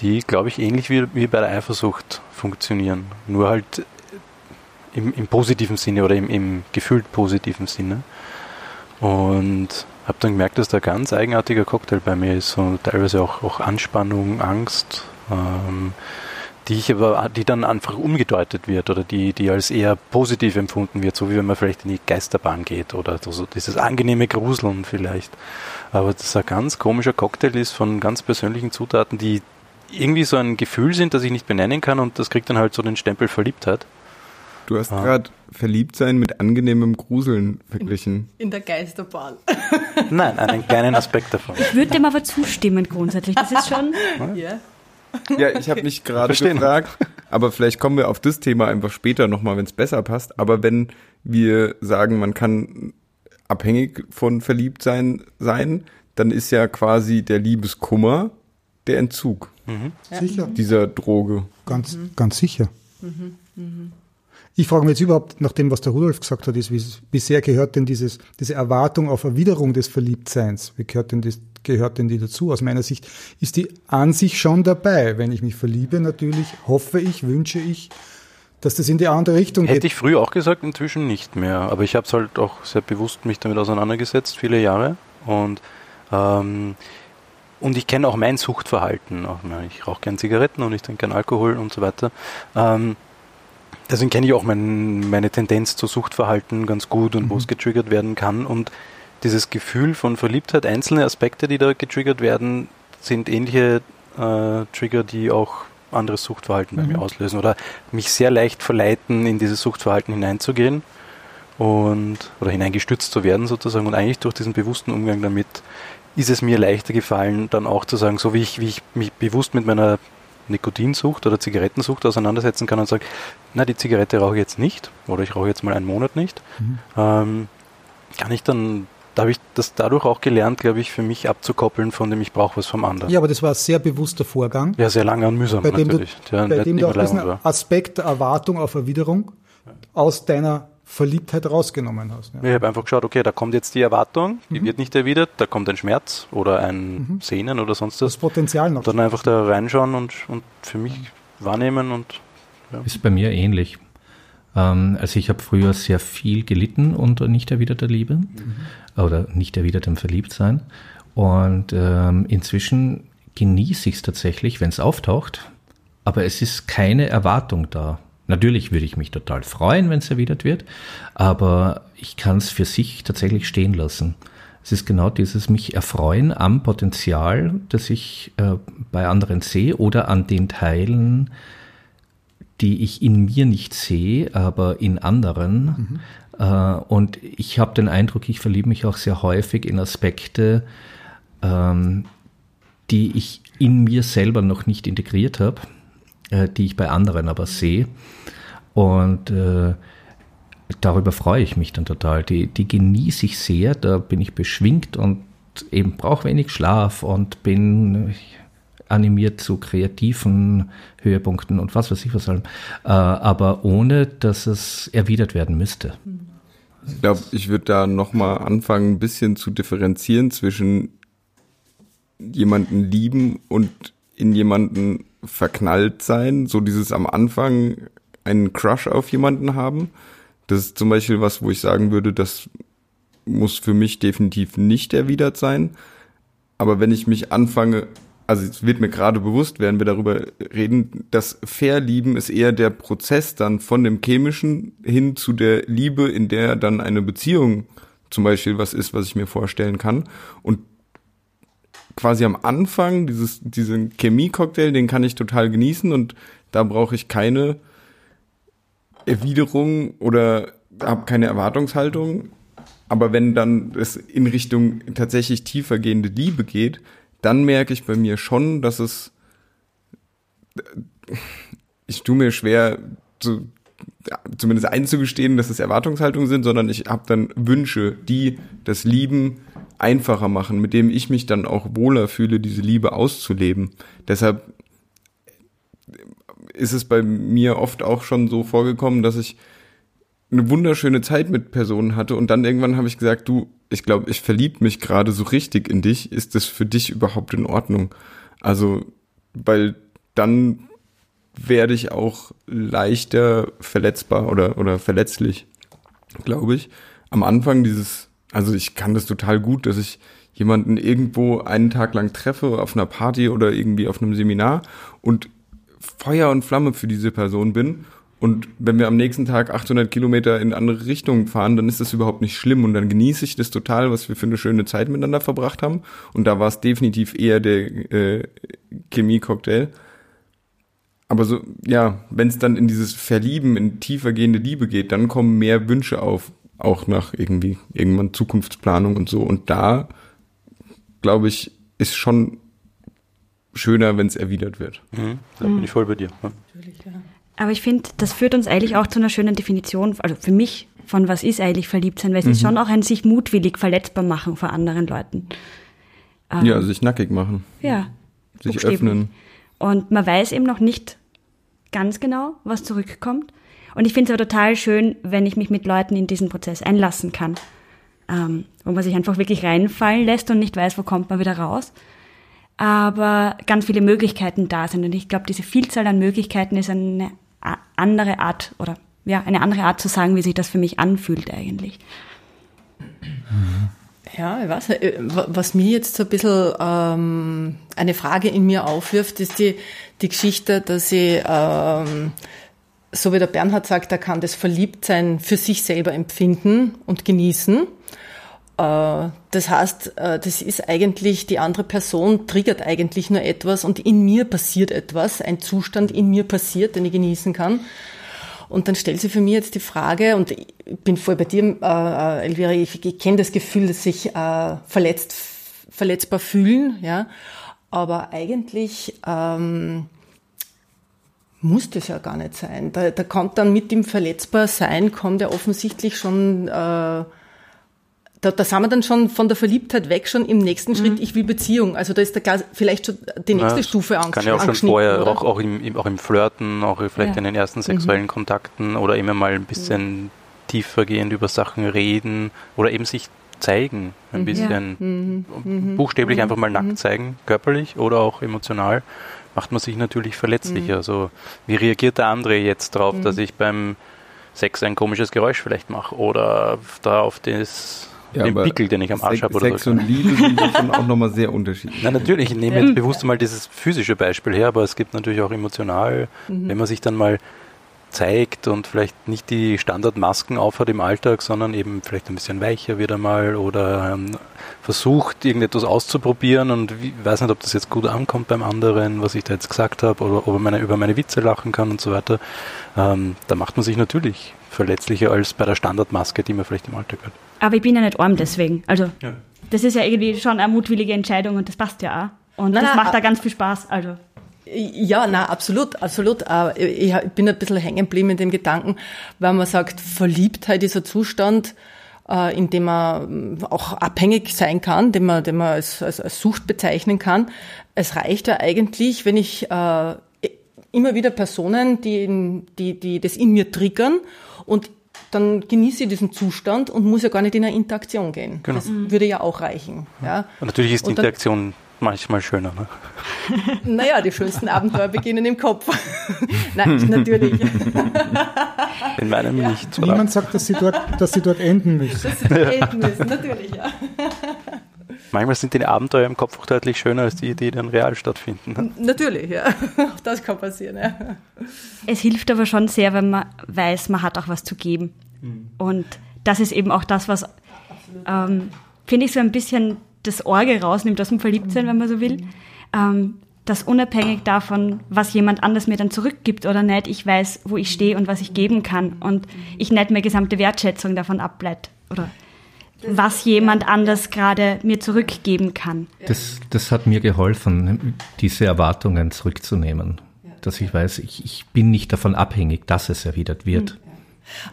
die, glaube ich, ähnlich wie, wie bei der Eifersucht funktionieren. Nur halt im, im positiven Sinne oder im, im gefühlt positiven Sinne. Und habe dann gemerkt, dass da ganz eigenartiger Cocktail bei mir ist und teilweise auch, auch Anspannung, Angst, ähm, die ich aber, die dann einfach umgedeutet wird oder die, die als eher positiv empfunden wird, so wie wenn man vielleicht in die Geisterbahn geht oder so, dieses angenehme Gruseln vielleicht. Aber das ein ganz komischer Cocktail ist von ganz persönlichen Zutaten, die irgendwie so ein Gefühl sind, das ich nicht benennen kann und das kriegt dann halt so den Stempel Verliebtheit. Du hast Ah. gerade verliebt sein mit angenehmem Gruseln verglichen. In der Geisterbahn. Nein, einen kleinen Aspekt davon. Ich würde dem aber zustimmen grundsätzlich. Das ist schon. Ja. Ja, ich habe mich gerade gefragt, aber vielleicht kommen wir auf das Thema einfach später nochmal, wenn es besser passt. Aber wenn wir sagen, man kann abhängig von verliebt sein, sein, dann ist ja quasi der Liebeskummer der Entzug Sicher. dieser Droge. Ganz, ganz sicher. Ich frage mich jetzt überhaupt, nach dem, was der Rudolf gesagt hat, ist, wie, wie sehr gehört denn dieses, diese Erwartung auf Erwiderung des Verliebtseins, wie gehört denn, das, gehört denn die dazu? Aus meiner Sicht ist die an sich schon dabei. Wenn ich mich verliebe, natürlich hoffe ich, wünsche ich, dass das in die andere Richtung Hätte geht. ich früher auch gesagt, inzwischen nicht mehr. Aber ich habe es halt auch sehr bewusst mich damit auseinandergesetzt, viele Jahre. Und, ähm, und ich kenne auch mein Suchtverhalten. Ich rauche gern Zigaretten und ich trinke gern Alkohol und so weiter. Ähm, deswegen kenne ich auch mein, meine Tendenz zu Suchtverhalten ganz gut und wo es getriggert werden kann. Und dieses Gefühl von Verliebtheit, einzelne Aspekte, die da getriggert werden, sind ähnliche äh, Trigger, die auch anderes Suchtverhalten bei mir auslösen oder mich sehr leicht verleiten, in dieses Suchtverhalten hineinzugehen und oder hineingestützt zu werden sozusagen. Und eigentlich durch diesen bewussten Umgang damit ist es mir leichter gefallen, dann auch zu sagen, so wie ich, wie ich mich bewusst mit meiner Nikotinsucht oder Zigarettensucht auseinandersetzen kann und sage, na, die Zigarette rauche ich jetzt nicht oder ich rauche jetzt mal einen Monat nicht, ähm, kann ich dann, da habe ich das dadurch auch gelernt, glaube ich, für mich abzukoppeln von dem, ich brauche was vom anderen. Ja, aber das war ein sehr bewusster Vorgang, Ja, sehr lange und mühsam bei dem du, natürlich. der bei nicht dem du auch diesen. Aspekt der Erwartung auf Erwiderung aus deiner Verliebtheit rausgenommen hast. Ja. Ich habe einfach geschaut, okay, da kommt jetzt die Erwartung, die mhm. wird nicht erwidert, da kommt ein Schmerz oder ein mhm. Sehnen oder sonst was. Das Potenzial noch. Dann einfach da reinschauen und, und für mich wahrnehmen und ja. Ist bei mir ähnlich. Ähm, also ich habe früher sehr viel gelitten unter nicht erwiderter Liebe mhm. oder nicht erwidertem Verliebtsein. Und ähm, inzwischen genieße ich es tatsächlich, wenn es auftaucht, aber es ist keine Erwartung da. Natürlich würde ich mich total freuen, wenn es erwidert wird, aber ich kann es für sich tatsächlich stehen lassen. Es ist genau dieses mich erfreuen am Potenzial, das ich äh, bei anderen sehe oder an den Teilen, die ich in mir nicht sehe, aber in anderen. Mhm. Äh, und ich habe den Eindruck, ich verliebe mich auch sehr häufig in Aspekte, ähm, die ich in mir selber noch nicht integriert habe, äh, die ich bei anderen aber sehe. Und äh, darüber freue ich mich dann total. Die, die genieße ich sehr, da bin ich beschwingt und eben brauche wenig Schlaf und bin animiert zu kreativen Höhepunkten und was weiß ich was allem, äh, aber ohne, dass es erwidert werden müsste. Ich glaube, ich würde da nochmal anfangen, ein bisschen zu differenzieren zwischen jemanden lieben und in jemanden verknallt sein. So dieses am Anfang einen Crush auf jemanden haben. Das ist zum Beispiel was, wo ich sagen würde, das muss für mich definitiv nicht erwidert sein. Aber wenn ich mich anfange, also es wird mir gerade bewusst, werden wir darüber reden, das Verlieben ist eher der Prozess dann von dem Chemischen hin zu der Liebe, in der dann eine Beziehung zum Beispiel was ist, was ich mir vorstellen kann. Und quasi am Anfang, dieses, diesen Chemie-Cocktail, den kann ich total genießen und da brauche ich keine Erwiderung oder habe keine Erwartungshaltung. Aber wenn dann es in Richtung tatsächlich tiefergehende Liebe geht, dann merke ich bei mir schon, dass es, ich tue mir schwer, zu, zumindest einzugestehen, dass es Erwartungshaltungen sind, sondern ich habe dann Wünsche, die das Lieben einfacher machen, mit dem ich mich dann auch wohler fühle, diese Liebe auszuleben. Deshalb ist es bei mir oft auch schon so vorgekommen, dass ich eine wunderschöne Zeit mit Personen hatte und dann irgendwann habe ich gesagt, du, ich glaube, ich verlieb mich gerade so richtig in dich. Ist das für dich überhaupt in Ordnung? Also, weil dann werde ich auch leichter verletzbar oder, oder verletzlich, glaube ich. Am Anfang dieses, also ich kann das total gut, dass ich jemanden irgendwo einen Tag lang treffe auf einer Party oder irgendwie auf einem Seminar und Feuer und Flamme für diese Person bin und wenn wir am nächsten Tag 800 Kilometer in andere Richtungen fahren, dann ist das überhaupt nicht schlimm und dann genieße ich das total, was wir für eine schöne Zeit miteinander verbracht haben. Und da war es definitiv eher der äh, Chemie-Cocktail. Aber so, ja, wenn es dann in dieses Verlieben, in tiefergehende Liebe geht, dann kommen mehr Wünsche auf, auch nach irgendwie irgendwann Zukunftsplanung und so. Und da, glaube ich, ist schon schöner, wenn es erwidert wird. Mhm, da bin ich voll bei dir. Ja. Natürlich, ja. Aber ich finde, das führt uns eigentlich auch zu einer schönen Definition, also für mich, von was ist eigentlich verliebt sein, weil es mhm. ist schon auch ein sich mutwillig verletzbar machen vor anderen Leuten. Ähm, ja, sich nackig machen. Ja. Sich öffnen. Und man weiß eben noch nicht ganz genau, was zurückkommt. Und ich finde es aber total schön, wenn ich mich mit Leuten in diesen Prozess einlassen kann. Ähm, wo man sich einfach wirklich reinfallen lässt und nicht weiß, wo kommt man wieder raus. Aber ganz viele Möglichkeiten da sind. Und ich glaube, diese Vielzahl an Möglichkeiten ist eine andere Art oder ja, eine andere Art zu sagen, wie sich das für mich anfühlt eigentlich. Ja, ich weiß. Äh, was mir jetzt so ein bisschen ähm, eine Frage in mir aufwirft, ist die, die Geschichte, dass ich, ähm, so wie der Bernhard sagt, er kann das Verliebtsein für sich selber empfinden und genießen. Äh, das heißt, äh, das ist eigentlich, die andere Person triggert eigentlich nur etwas und in mir passiert etwas, ein Zustand in mir passiert, den ich genießen kann. Und dann stellt sich für mich jetzt die Frage, und ich bin voll bei dir, äh, Elvira, ich, ich kenne das Gefühl, dass sich äh, verletzt, verletzbar fühlen, ja, aber eigentlich ähm, muss das ja gar nicht sein. Da, da kommt dann mit dem Verletzbarsein, kommt ja offensichtlich schon äh, da, da sind wir dann schon von der Verliebtheit weg, schon im nächsten mhm. Schritt, ich will Beziehung. Also da ist da vielleicht schon die nächste ja, Stufe angeschnitten. Kann ja auch schon vorher, auch, auch, im, auch im Flirten, auch vielleicht ja. in den ersten sexuellen mhm. Kontakten oder immer mal ein bisschen tiefergehend über Sachen reden oder eben sich zeigen, ein Mhm. bisschen buchstäblich einfach mal nackt zeigen, körperlich oder auch emotional, macht man sich natürlich verletzlicher. Also wie reagiert der andere jetzt drauf, dass ich beim Sex ein komisches Geräusch vielleicht mache oder da auf das, Ja, den Pickel, den ich am Arsch habe oder Sex so. und Liebe sind schon auch nochmal sehr unterschiedlich. Na natürlich, ich nehme jetzt bewusst mal dieses physische Beispiel her, aber es gibt natürlich auch emotional, Mhm. wenn man sich dann mal zeigt und vielleicht nicht die Standardmasken aufhat im Alltag, sondern eben vielleicht ein bisschen weicher wieder mal oder ähm, versucht, irgendetwas auszuprobieren und wie, weiß nicht, ob das jetzt gut ankommt beim anderen, was ich da jetzt gesagt habe, oder ob er meine, über meine Witze lachen kann und so weiter. Ähm, da macht man sich natürlich verletzlicher als bei der Standardmaske, die man vielleicht im Alltag hat. Aber ich bin ja nicht arm deswegen. Also, Ja. das ist ja irgendwie schon eine mutwillige Entscheidung und das passt ja auch. Und Nein, das nein, macht da a- ganz viel Spaß. Also, Ja, na absolut, absolut. Aber ich ich bin ein bisschen hängen geblieben in dem Gedanken, weil man sagt, Verliebtheit ist ein Zustand, äh, in dem man ähm, auch abhängig sein kann, den man, den man als, als, als Sucht bezeichnen kann. Es reicht ja eigentlich, wenn ich äh, immer wieder Personen, die, in, die, die das in mir triggern und dann genieße ich diesen Zustand und muss ja gar nicht in eine Interaktion gehen. Genau. Das würde ja auch reichen. Ja. Und natürlich ist die dann- Interaktion manchmal schöner. Ne? [laughs] Naja, die schönsten Abenteuer beginnen im Kopf. [laughs] Nein, [laughs] natürlich. In meinem nicht. Niemand sagt, dass sie dort, dass sie dort enden müssen. Enden müssen, natürlich, ja. Manchmal sind die Abenteuer im Kopf auch deutlich schöner als die, die dann real stattfinden. ne? Natürlich, ja. [laughs] Auch das kann passieren, ja. es hilft aber schon sehr, wenn man weiß, man hat auch was zu geben. Und das ist eben auch das, was, ähm, finde ich, so ein bisschen das Orge rausnimmt aus dem Verliebtsein, wenn man so will. Ähm, dass unabhängig davon, was jemand anders mir dann zurückgibt oder nicht, ich weiß, wo ich stehe und was ich geben kann und ich nicht mehr gesamte Wertschätzung davon ableite oder was jemand anders gerade mir zurückgeben kann. Das, das hat mir geholfen, diese Erwartungen zurückzunehmen. Dass ich weiß, ich, ich bin nicht davon abhängig, dass es erwidert wird.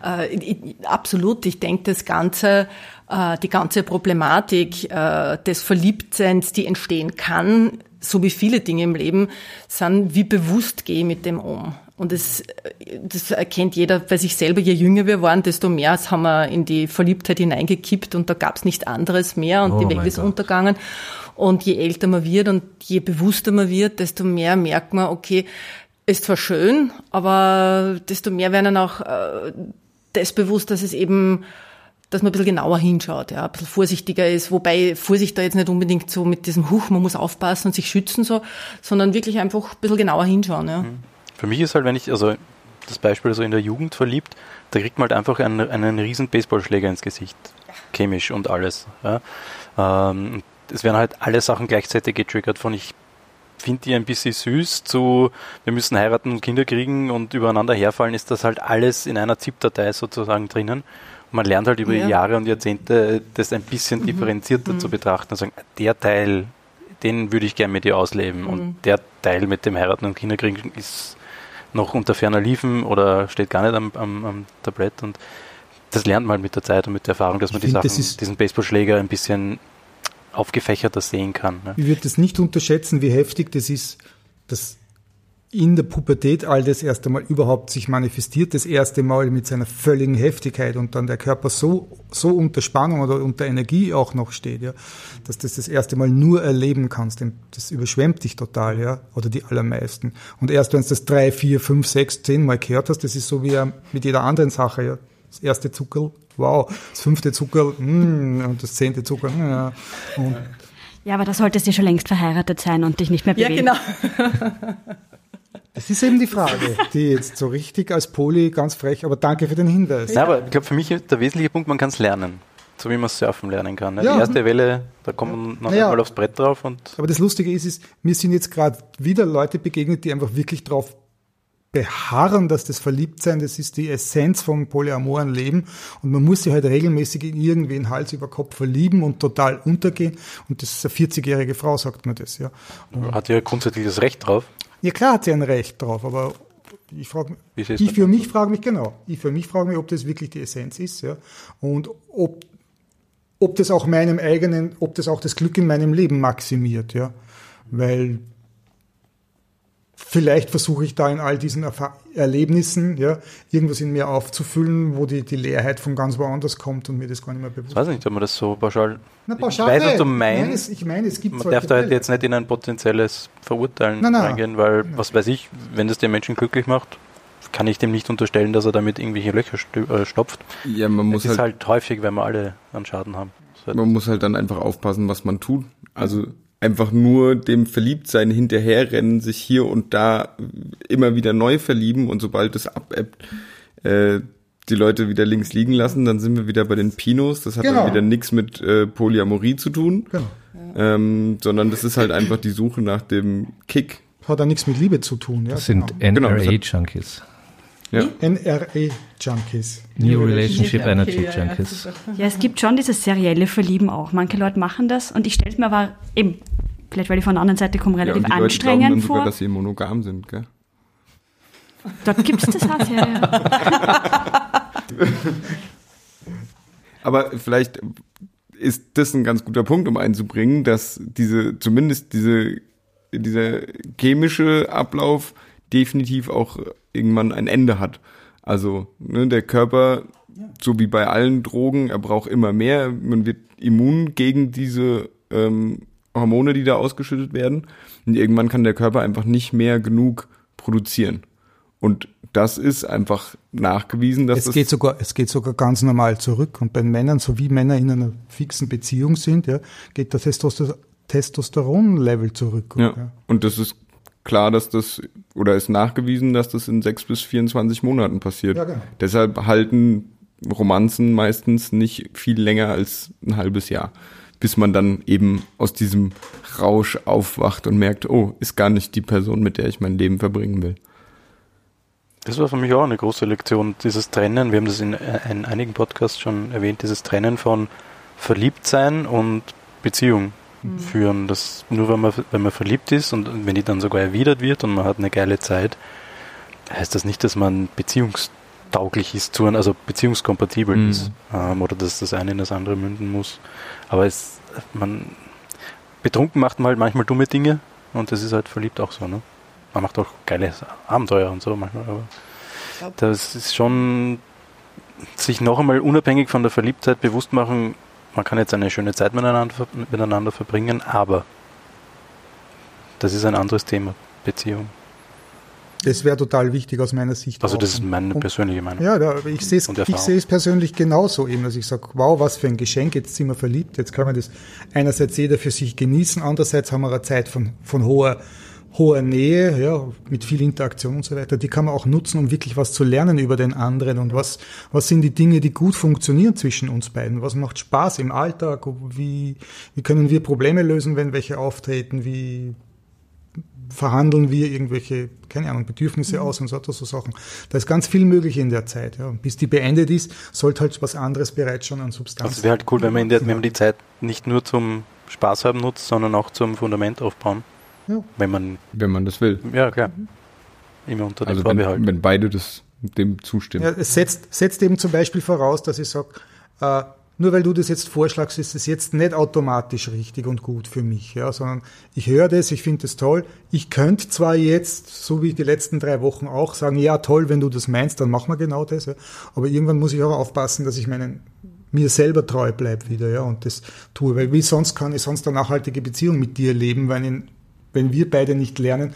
Äh, ich- absolut. Ich denke, das ganze, äh, die ganze Problematik äh, des Verliebtseins, die entstehen kann, so wie viele Dinge im Leben, sind, wie bewusst gehe ich mit dem um. Und das, das erkennt jeder bei sich selber. Je jünger wir waren, desto mehr haben wir in die Verliebtheit hineingekippt und da gab es nichts anderes mehr und Oh die Welt ist Gott. untergegangen. Und je älter man wird und je bewusster man wird, desto mehr merkt man, okay, ist zwar schön, aber desto mehr werden dann auch äh, das bewusst, dass es eben, dass man ein bisschen genauer hinschaut, ja, ein bisschen vorsichtiger ist, wobei Vorsicht da jetzt nicht unbedingt so mit diesem Huch, man muss aufpassen und sich schützen so, sondern wirklich einfach ein bisschen genauer hinschauen, ja. Für mich ist halt, wenn ich, also das Beispiel so in der Jugend verliebt, da kriegt man halt einfach einen, einen riesen Baseballschläger ins Gesicht. Chemisch und alles. Ja. Ähm, es werden halt alle Sachen gleichzeitig getriggert von ich finde die ein bisschen süß zu wir müssen heiraten und Kinder kriegen und übereinander herfallen, ist das halt alles in einer ZIP-Datei sozusagen drinnen. Und man lernt halt über Ja. Jahre und Jahrzehnte das ein bisschen differenzierter zu betrachten und sagen, der Teil, den würde ich gerne mit dir ausleben und der Teil mit dem Heiraten und Kinderkriegen ist noch unter ferner Liefen oder steht gar nicht am, am, am Tablett und das lernt man halt mit der Zeit und mit der Erfahrung, dass man Ich die find, Sachen, diesen Baseballschläger ein bisschen aufgefächerter sehen kann. Ne? Ich würde das nicht unterschätzen, wie heftig das ist, dass in der Pubertät all das erste Mal überhaupt sich manifestiert, das erste Mal mit seiner völligen Heftigkeit und dann der Körper so, so unter Spannung oder unter Energie auch noch steht, ja, dass du das das erste Mal nur erleben kannst. Denn Das überschwemmt dich total, ja, oder die allermeisten. Und erst wenn du das drei, vier, fünf, sechs, zehn Mal gehört hast, das ist so wie ja mit jeder anderen Sache, ja. Das erste Zuckerl, wow, das fünfte Zuckerl, mm, und das zehnte Zuckerl, ja. Und Ja, aber da solltest du schon längst verheiratet sein und dich nicht mehr Ja, bewegen. genau. [laughs] Das ist eben die Frage, die jetzt so richtig als Poli ganz frech, aber danke für den Hinweis. Ja, aber ich glaube, für mich ist der wesentliche Punkt, man kann es lernen. So wie man surfen lernen kann. Ne? Ja. Die erste Welle, da kommt man noch Naja. einmal aufs Brett drauf und Aber das Lustige ist, ist mir sind jetzt gerade wieder Leute begegnet, die einfach wirklich drauf beharren, dass das Verliebtsein, das ist die Essenz vom polyamoren Leben. Und man muss sich halt regelmäßig in irgendwen Hals über Kopf verlieben und total untergehen. Und das ist eine 40-jährige Frau, sagt man das, ja. hat ja grundsätzlich das Recht drauf. Ja klar hat sie ein Recht drauf, aber ich frage siehst ich für mich frage mich genau, ich für mich frage mich, ob das wirklich die Essenz ist, ja, und ob ob das auch meinem eigenen, ob das auch das Glück in meinem Leben maximiert, ja, weil vielleicht versuche ich da in all diesen Erfa Erlebnissen ja, irgendwas in mir aufzufüllen, wo die, die Leerheit von ganz woanders kommt und mir das gar nicht mehr bewusst Ich weiß nicht, ob man das so pauschal. Na, pauschal ich weiß, was du Nein, meinst. es, ich meine, es gibt Man darf da halt jetzt nicht in ein potenzielles Verurteilen Nein, nein. reingehen, weil, was weiß ich, wenn das den Menschen glücklich macht, kann ich dem nicht unterstellen, dass er damit irgendwelche Löcher äh, stopft. Ja, man muss es ist halt, halt häufig, wenn wir alle einen Schaden haben. Das ist halt- man muss halt dann einfach aufpassen, was man tut. Also einfach nur dem Verliebtsein hinterherrennen, sich hier und da immer wieder neu verlieben und sobald es abebbt, äh, die Leute wieder links liegen lassen, dann sind wir wieder bei den Pinos. Das hat Genau. dann wieder nichts mit äh, Polyamorie zu tun, Genau. ähm, sondern das ist halt einfach die Suche nach dem Kick. Hat auch nichts mit Liebe zu tun. Ja, Das sind Genau, das hat- NRA-Junkies. Ja. NRA-Junkies. New Relationship Energy ja, ja, Junkies. Ja, es gibt schon dieses serielle Verlieben auch. Manche Leute machen das und ich stelle es mir aber eben, vielleicht weil ich von der anderen Seite komme, Ja, relativ und die Leute glauben anstrengend dann sogar, vor. dass sie monogam sind, gell? Dort gibt es das auch, ja, ja. [laughs] Aber vielleicht ist das ein ganz guter Punkt, um einzubringen, dass diese, zumindest diese, dieser chemische Ablauf definitiv auch irgendwann ein Ende hat. Also ne, der Körper, so wie bei allen Drogen, er braucht immer mehr. Man wird immun gegen diese ähm, Hormone, die da ausgeschüttet werden. Und irgendwann kann der Körper einfach nicht mehr genug produzieren. Und das ist einfach nachgewiesen, dass Es das geht, sogar, es geht sogar ganz normal zurück. Und bei Männern, so wie Männer in einer fixen Beziehung sind, ja, geht der Testoster Testosteronlevel zurück. Ja. Und das ist klar, dass das, oder ist nachgewiesen, dass das in sechs bis 24 Monaten passiert. Ja, genau. Deshalb halten Romanzen meistens nicht viel länger als ein halbes Jahr, bis man dann eben aus diesem Rausch aufwacht und merkt, oh, ist gar nicht die Person, mit der ich mein Leben verbringen will. Das war für mich auch eine große Lektion, dieses Trennen, wir haben das in, in einigen Podcasts schon erwähnt, dieses Trennen von Verliebtsein und Beziehung führen. Das nur wenn man, wenn man verliebt ist und wenn die dann sogar erwidert wird und man hat eine geile Zeit, heißt das nicht, dass man beziehungstauglich ist, zu, also beziehungskompatibel Mhm. ist. Ähm, oder dass das eine in das andere münden muss. Aber es, man, betrunken macht man halt manchmal dumme Dinge und das ist halt verliebt auch so, ne? Man macht auch geile Abenteuer und so manchmal, aber das ist schon sich noch einmal unabhängig von der Verliebtheit bewusst machen, man kann jetzt eine schöne Zeit miteinander, miteinander verbringen, aber das ist ein anderes Thema, Beziehung. Das wäre total wichtig aus meiner Sicht. Also das ist meine persönliche Meinung. Ja, da, ich sehe es persönlich genauso eben, dass ich sage, wow, was für ein Geschenk, jetzt sind wir verliebt, jetzt kann man das einerseits jeder für sich genießen, andererseits haben wir eine Zeit von, von hoher, hoher Nähe, ja, mit viel Interaktion und so weiter, die kann man auch nutzen, um wirklich was zu lernen über den anderen und was, was sind die Dinge, die gut funktionieren zwischen uns beiden, was macht Spaß im Alltag, wie, wie können wir Probleme lösen, wenn welche auftreten, wie verhandeln wir irgendwelche, keine Ahnung, Bedürfnisse aus und so, so Sachen. Da ist ganz viel möglich in der Zeit. Ja. Und bis die beendet ist, sollte halt was anderes bereits schon an Substanz. Also es wäre halt cool, wenn man, in der, wenn man die Zeit nicht nur zum Spaß haben nutzt, sondern auch zum Fundament aufbauen. Ja. Wenn man, Wenn man das will. ja klar, immer unter dem Also wenn, Vorbehalt. wenn beide das dem zustimmen. Ja, es setzt, setzt eben zum Beispiel voraus, dass ich sage, äh, nur weil du das jetzt vorschlagst, ist es jetzt nicht automatisch richtig und gut für mich, ja, sondern ich höre das, ich finde das toll. Ich könnte zwar jetzt, so wie die letzten drei Wochen auch, sagen, ja toll, wenn du das meinst, dann machen wir genau das, ja. aber irgendwann muss ich auch aufpassen, dass ich meinen mir selber treu bleibe wieder, ja, und das tue, weil wie sonst kann ich sonst eine nachhaltige Beziehung mit dir leben, wenn, in, wenn wir beide nicht lernen,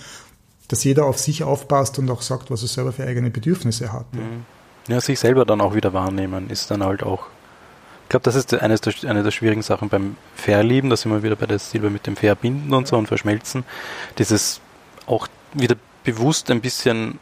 dass jeder auf sich aufpasst und auch sagt, was er selber für eigene Bedürfnisse hat. ja. Ja, sich selber dann auch wieder wahrnehmen, ist dann halt auch. Ich glaube, das ist eines der, eine der schwierigen Sachen beim Verlieben, da sind wir wieder bei der Silber mit dem Verbinden und so und Verschmelzen. Dieses auch wieder bewusst ein bisschen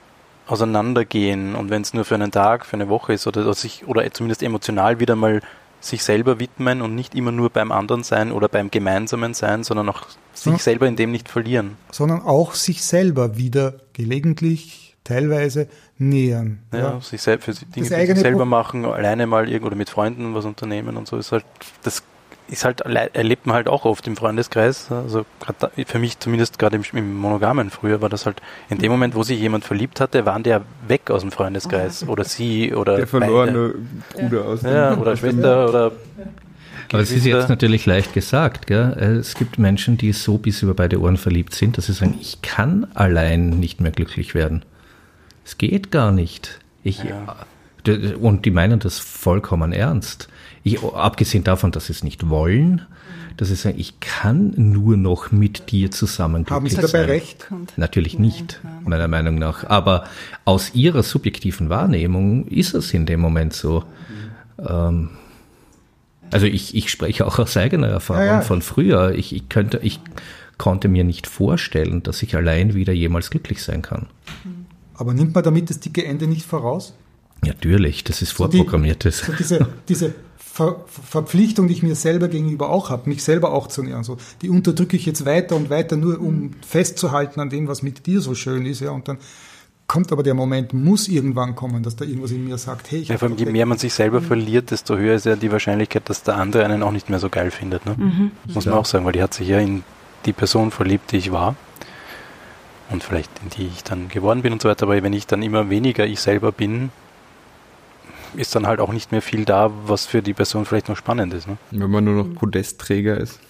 auseinandergehen und wenn es nur für einen Tag, für eine Woche ist oder sich oder zumindest emotional wieder mal sich selber widmen und nicht immer nur beim anderen sein oder beim gemeinsamen sein, sondern auch sich Ja. selber in dem nicht verlieren. sondern auch sich selber wieder gelegentlich, teilweise nähern. Ja, sich selbst für Dinge für sich selber Pro- machen, alleine mal irgendwo oder mit Freunden was unternehmen und so ist halt, das ist halt, le- erlebt man halt auch oft im Freundeskreis. Also da, für mich zumindest gerade im, im Monogamen früher war das halt, in dem Moment, wo sich jemand verliebt hatte, waren der weg aus dem Freundeskreis oder sie oder Der verlorene Bruder aus beide. Ja, dem, oder dem- Schwester oder Aber es ist jetzt natürlich leicht gesagt. Gell? Es gibt Menschen, die so bis über beide Ohren verliebt sind, dass sie sagen, ich kann allein nicht mehr glücklich werden. Es geht gar nicht. Ich, ja. Und die meinen das vollkommen ernst. Ich, abgesehen davon, dass sie es nicht wollen, dass sie sagen, ich kann nur noch mit dir zusammen Haben Sie dabei sein. recht? Natürlich nicht, meiner Meinung nach. Aber aus ihrer subjektiven Wahrnehmung ist es in dem Moment so. Ähm, also ich, ich spreche auch aus eigener Erfahrung ja, ja. von früher. Ich, ich könnte, ich konnte mir nicht vorstellen, dass ich allein wieder jemals glücklich sein kann. Aber nimmt man damit das dicke Ende nicht voraus? Natürlich, das ist vorprogrammiertes. So, die, so diese, diese Ver Verpflichtung, die ich mir selber gegenüber auch habe, mich selber auch zu nähern, so, die unterdrücke ich jetzt weiter und weiter, nur um festzuhalten an dem, was mit dir so schön ist, ja, und dann kommt aber der Moment, muss irgendwann kommen, dass da irgendwas in mir sagt, hey, ich ja, vor allem, je mehr man sich selber mhm. verliert, desto höher ist ja die Wahrscheinlichkeit, dass der andere einen auch nicht mehr so geil findet. Ne? Mhm. Muss man auch sagen, weil die hat sich ja in die Person verliebt, die ich war und vielleicht in die ich dann geworden bin und so weiter. Aber wenn ich dann immer weniger ich selber bin, ist dann halt auch nicht mehr viel da, was für die Person vielleicht noch spannend ist. Ne? Wenn man nur noch Podestträger ist.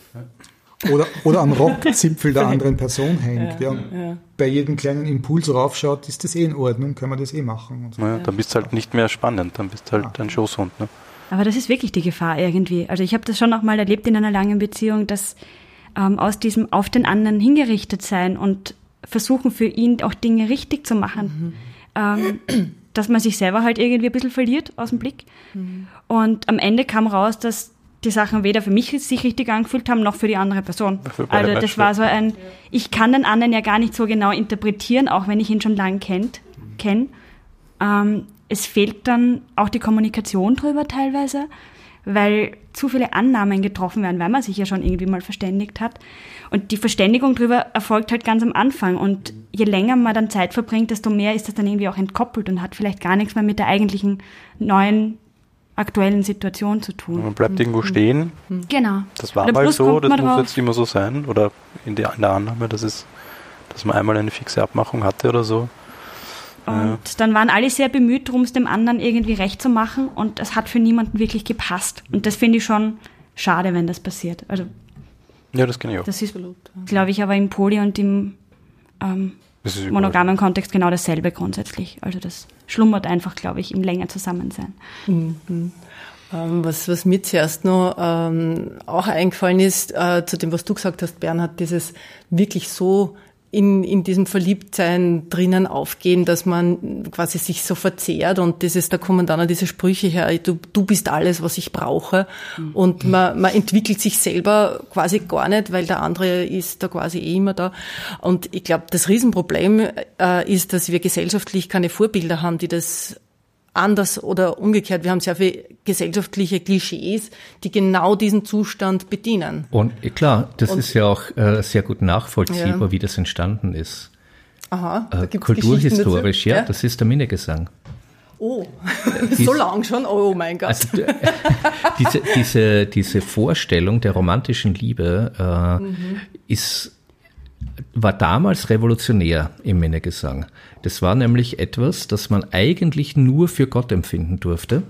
Oder, oder am Rockzipfel [laughs] der anderen Person hängt. Ja, ja. Bei jedem kleinen Impuls raufschaut, ist das eh in Ordnung, können wir das eh machen. So. Ja, dann bist du halt nicht mehr spannend, dann bist du halt ein Schoßhund. Ne? Aber das ist wirklich die Gefahr irgendwie. Also ich habe das schon auch mal erlebt in einer langen Beziehung, dass ähm, aus diesem auf den anderen hingerichtet sein und versuchen für ihn auch Dinge richtig zu machen. Mhm. Ähm, dass man sich selber halt irgendwie ein bisschen verliert aus dem Blick. Mhm. Und am Ende kam raus, dass die Sachen weder für mich sich richtig angefühlt haben, noch für die andere Person. Also das war so ein, ich kann den anderen ja gar nicht so genau interpretieren, auch wenn ich ihn schon lange kennt, kenne. Ähm, es fehlt dann auch die Kommunikation drüber teilweise, weil zu viele Annahmen getroffen werden, weil man sich ja schon irgendwie mal verständigt hat. Und die Verständigung darüber erfolgt halt ganz am Anfang. Und je länger man dann Zeit verbringt, desto mehr ist das dann irgendwie auch entkoppelt und hat vielleicht gar nichts mehr mit der eigentlichen neuen aktuellen Situation zu tun. Man bleibt irgendwo mhm. stehen. Genau. Das war mal so, das muss drauf. jetzt immer so sein. Oder in der, in der Annahme, dass, es, dass man einmal eine fixe Abmachung hatte oder so. Und ja. dann waren alle sehr bemüht, darum es dem anderen irgendwie recht zu machen und es hat für niemanden wirklich gepasst. Und das finde ich schon schade, wenn das passiert. Also ja, das kenne ich auch. Das ist, glaube ich, aber im Poly und im ähm, monogamen Kontext genau dasselbe grundsätzlich. Also das schlummert einfach, glaube ich, im länger Zusammensein. Mhm. Ähm, was, was mir zuerst noch ähm, auch eingefallen ist, äh, zu dem, was du gesagt hast, Bernhard, dieses wirklich so in, in diesem Verliebtsein drinnen aufgehen, dass man quasi sich so verzehrt und das ist, da kommen dann auch diese Sprüche her, du, du bist alles, was ich brauche mhm. und man, man entwickelt sich selber quasi gar nicht, weil der andere ist da quasi eh immer da und ich glaube, das Riesenproblem äh, ist, dass wir gesellschaftlich keine Vorbilder haben, die das anders oder umgekehrt. Wir haben sehr viele gesellschaftliche Klischees, die genau diesen Zustand bedienen. Und klar, das und, ist ja auch äh, sehr gut nachvollziehbar, ja. wie das entstanden ist. Aha. Äh, kulturhistorisch, ja, ja, das ist der Minnegesang. Oh, [laughs] so lang schon? Oh mein Gott. Also, äh, [laughs] diese, diese, diese Vorstellung der romantischen Liebe äh, mhm. ist war damals revolutionär im Minnegesang. Das war nämlich etwas, das man eigentlich nur für Gott empfinden durfte.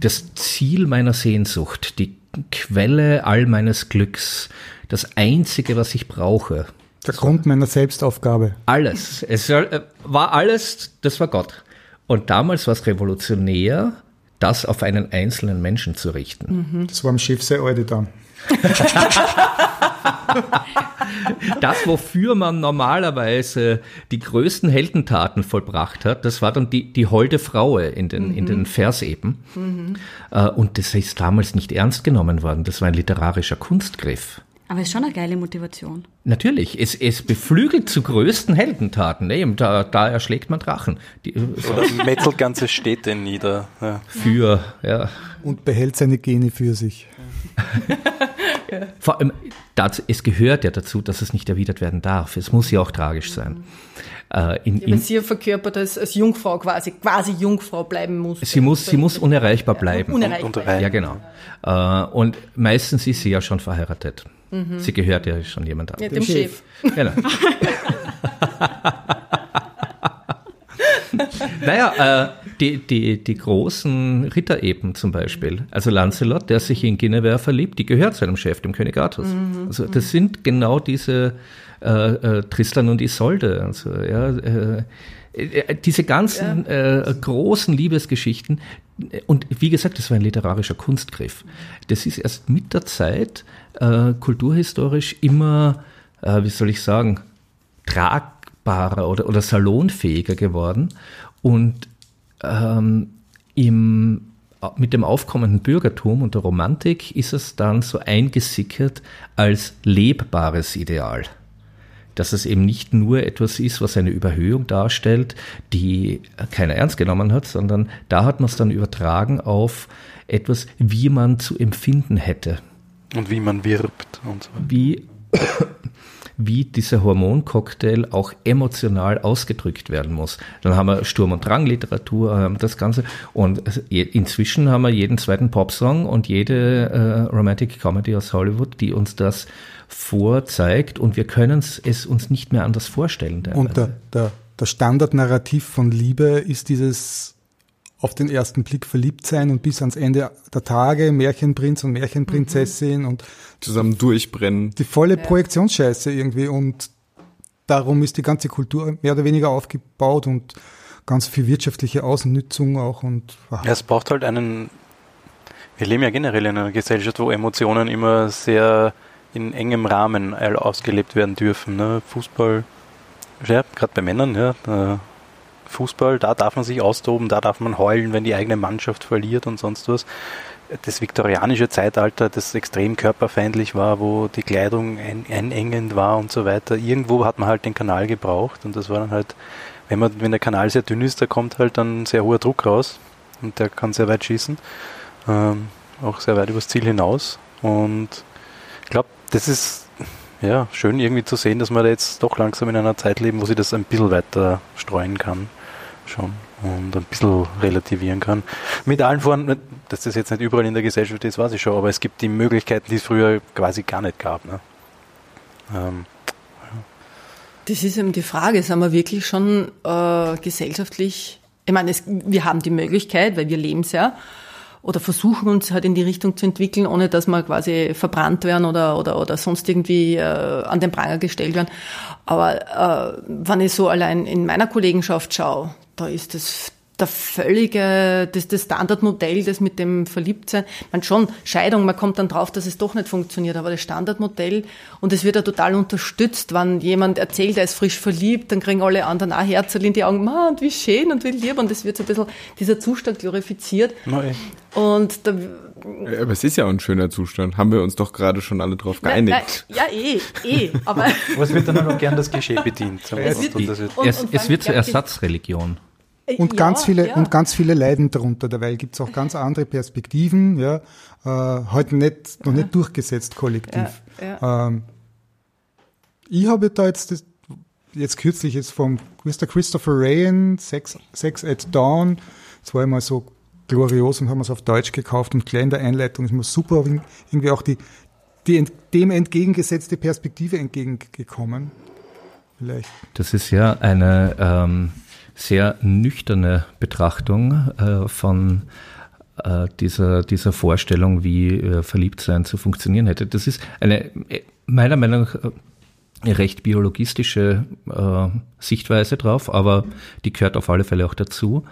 Das Ziel meiner Sehnsucht, die Quelle all meines Glücks, das Einzige, was ich brauche. Der Grund meiner Selbstaufgabe. Alles. Es äh, war alles, das war Gott. Und damals war es revolutionär, das auf einen einzelnen Menschen zu richten. Mhm. Das war am Schiff sehr alte dann. [laughs] [laughs] das, wofür man normalerweise die größten Heldentaten vollbracht hat, das war dann die, die holde Fraue in den, mhm. in den Verseben. Mhm. Äh, und das ist damals nicht ernst genommen worden. Das war ein literarischer Kunstgriff. Aber es ist schon eine geile Motivation. Natürlich, es, es beflügelt zu größten Heldentaten. Ne? Da, da erschlägt man Drachen. Die, Oder metzelt ganze Städte nieder. Ja. Für, ja. Und behält seine Gene für sich. [laughs] Vor allem, das, es gehört ja dazu, dass es nicht erwidert werden darf. Es muss ja auch tragisch sein. Äh, in, in, sie verkörpert als, als Jungfrau quasi, quasi Jungfrau bleiben muss. Sie muss, sie muss unerreichbar bleiben. Unerreichbar. Und, ja, genau. Äh, und meistens ist sie ja schon verheiratet. Mhm. Sie gehört ja schon jemand an. Ja, dem, dem Chef. Chef. Genau. [laughs] [laughs] [laughs] naja, äh, die, die, die großen Ritterepen zum Beispiel, also Lancelot, der sich in Guinevere verliebt, die gehört seinem Chef, dem König Artus. Mhm. Also das sind genau diese äh, äh, Tristan und Isolde. Also, ja, äh, äh diese ganzen ja. äh, großen Liebesgeschichten, und wie gesagt, das war ein literarischer Kunstgriff. Das ist erst mit der Zeit äh, kulturhistorisch immer, äh, wie soll ich sagen, tragbarer oder, oder salonfähiger geworden. Und ähm, im, mit dem aufkommenden Bürgertum und der Romantik ist es dann so eingesickert als lebbares Ideal. Dass es eben nicht nur etwas ist, was eine Überhöhung darstellt, die keiner ernst genommen hat, sondern da hat man es dann übertragen auf etwas, wie man zu empfinden hätte. Und wie man wirbt und so. Wie wie dieser Hormoncocktail auch emotional ausgedrückt werden muss. Dann haben wir Sturm- und Drang-Literatur, ähm, das Ganze. Und inzwischen haben wir jeden zweiten Popsong und jede äh, Romantic Comedy aus Hollywood, die uns das vorzeigt und wir können es uns nicht mehr anders vorstellen. Teilweise. Und der, der, der Standardnarrativ von Liebe ist dieses auf den ersten Blick verliebt sein und bis ans Ende der Tage Märchenprinz und Märchenprinzessin mhm. und zusammen durchbrennen. Die volle ja. Projektionsscheiße irgendwie und darum ist die ganze Kultur mehr oder weniger aufgebaut und ganz viel wirtschaftliche Ausnützung auch und ja, es braucht halt einen wir leben ja generell in einer Gesellschaft, wo Emotionen immer sehr in engem Rahmen ausgelebt werden dürfen. Ne? Fußball, ja, gerade bei Männern, ja, Fußball, da darf man sich austoben, da darf man heulen, wenn die eigene Mannschaft verliert und sonst was. Das viktorianische Zeitalter, das extrem körperfeindlich war, wo die Kleidung ein, einengend war und so weiter. Irgendwo hat man halt den Kanal gebraucht und das war dann halt, wenn man, wenn der Kanal sehr dünn ist, da kommt halt dann sehr hoher Druck raus und der kann sehr weit schießen, ähm, auch sehr weit übers Ziel hinaus. Und ich glaube, das ist ja schön irgendwie zu sehen, dass wir da jetzt doch langsam in einer Zeit leben, wo sie das ein bisschen weiter streuen kann schon und ein bisschen relativieren kann. Mit allen Voren, dass das jetzt nicht überall in der Gesellschaft ist, weiß ich schon, aber es gibt die Möglichkeiten, die es früher quasi gar nicht gab. Ne? Ähm, Das ist eben die Frage, sind wir wirklich schon äh, gesellschaftlich, ich meine, es, wir haben die Möglichkeit, weil wir leben es ja, oder versuchen uns halt in die Richtung zu entwickeln, ohne dass wir quasi verbrannt werden oder, oder, oder sonst irgendwie äh, an den Pranger gestellt werden. Aber äh, wenn ich so allein in meiner Kollegenschaft schaue, da ist das der völlige, das, das Standardmodell, das mit dem Verliebtsein, man schon, Scheidung, man kommt dann drauf, dass es doch nicht funktioniert, aber das Standardmodell, und es wird ja total unterstützt, wenn jemand erzählt, er ist frisch verliebt, dann kriegen alle anderen auch Herzl in die Augen, man, und wie schön und wie lieb, und es wird so ein bisschen, dieser Zustand glorifiziert. Nein. Und da, aber es ist ja auch ein schöner Zustand. Haben wir uns doch gerade schon alle drauf geeinigt. Nein, nein, ja, eh, eh. Aber, es wird dann auch gern das Klischee bedient. Es wird, und, und, es, es wird zur Ersatzreligion. Und ja, ganz viele ja. und ganz viele leiden darunter. Dabei gibt es auch ganz andere Perspektiven, ja, äh, heute nicht noch nicht durchgesetzt kollektiv. Ja, ähm, ich habe da jetzt das, jetzt kürzlich jetzt vom Mr. Christopher Rayan Sex, Sex at Dawn, das war immer so glorios und haben es auf Deutsch gekauft und gleich in der Einleitung ist mir super irgendwie auch die, die dem entgegengesetzte Perspektive entgegengekommen. Vielleicht. Das ist ja eine ähm, sehr nüchterne Betrachtung äh, von äh, dieser, dieser Vorstellung, wie äh, Verliebtsein zu funktionieren hätte. Das ist eine meiner Meinung nach recht biologistische Sichtweise drauf, aber die gehört auf alle Fälle auch dazu.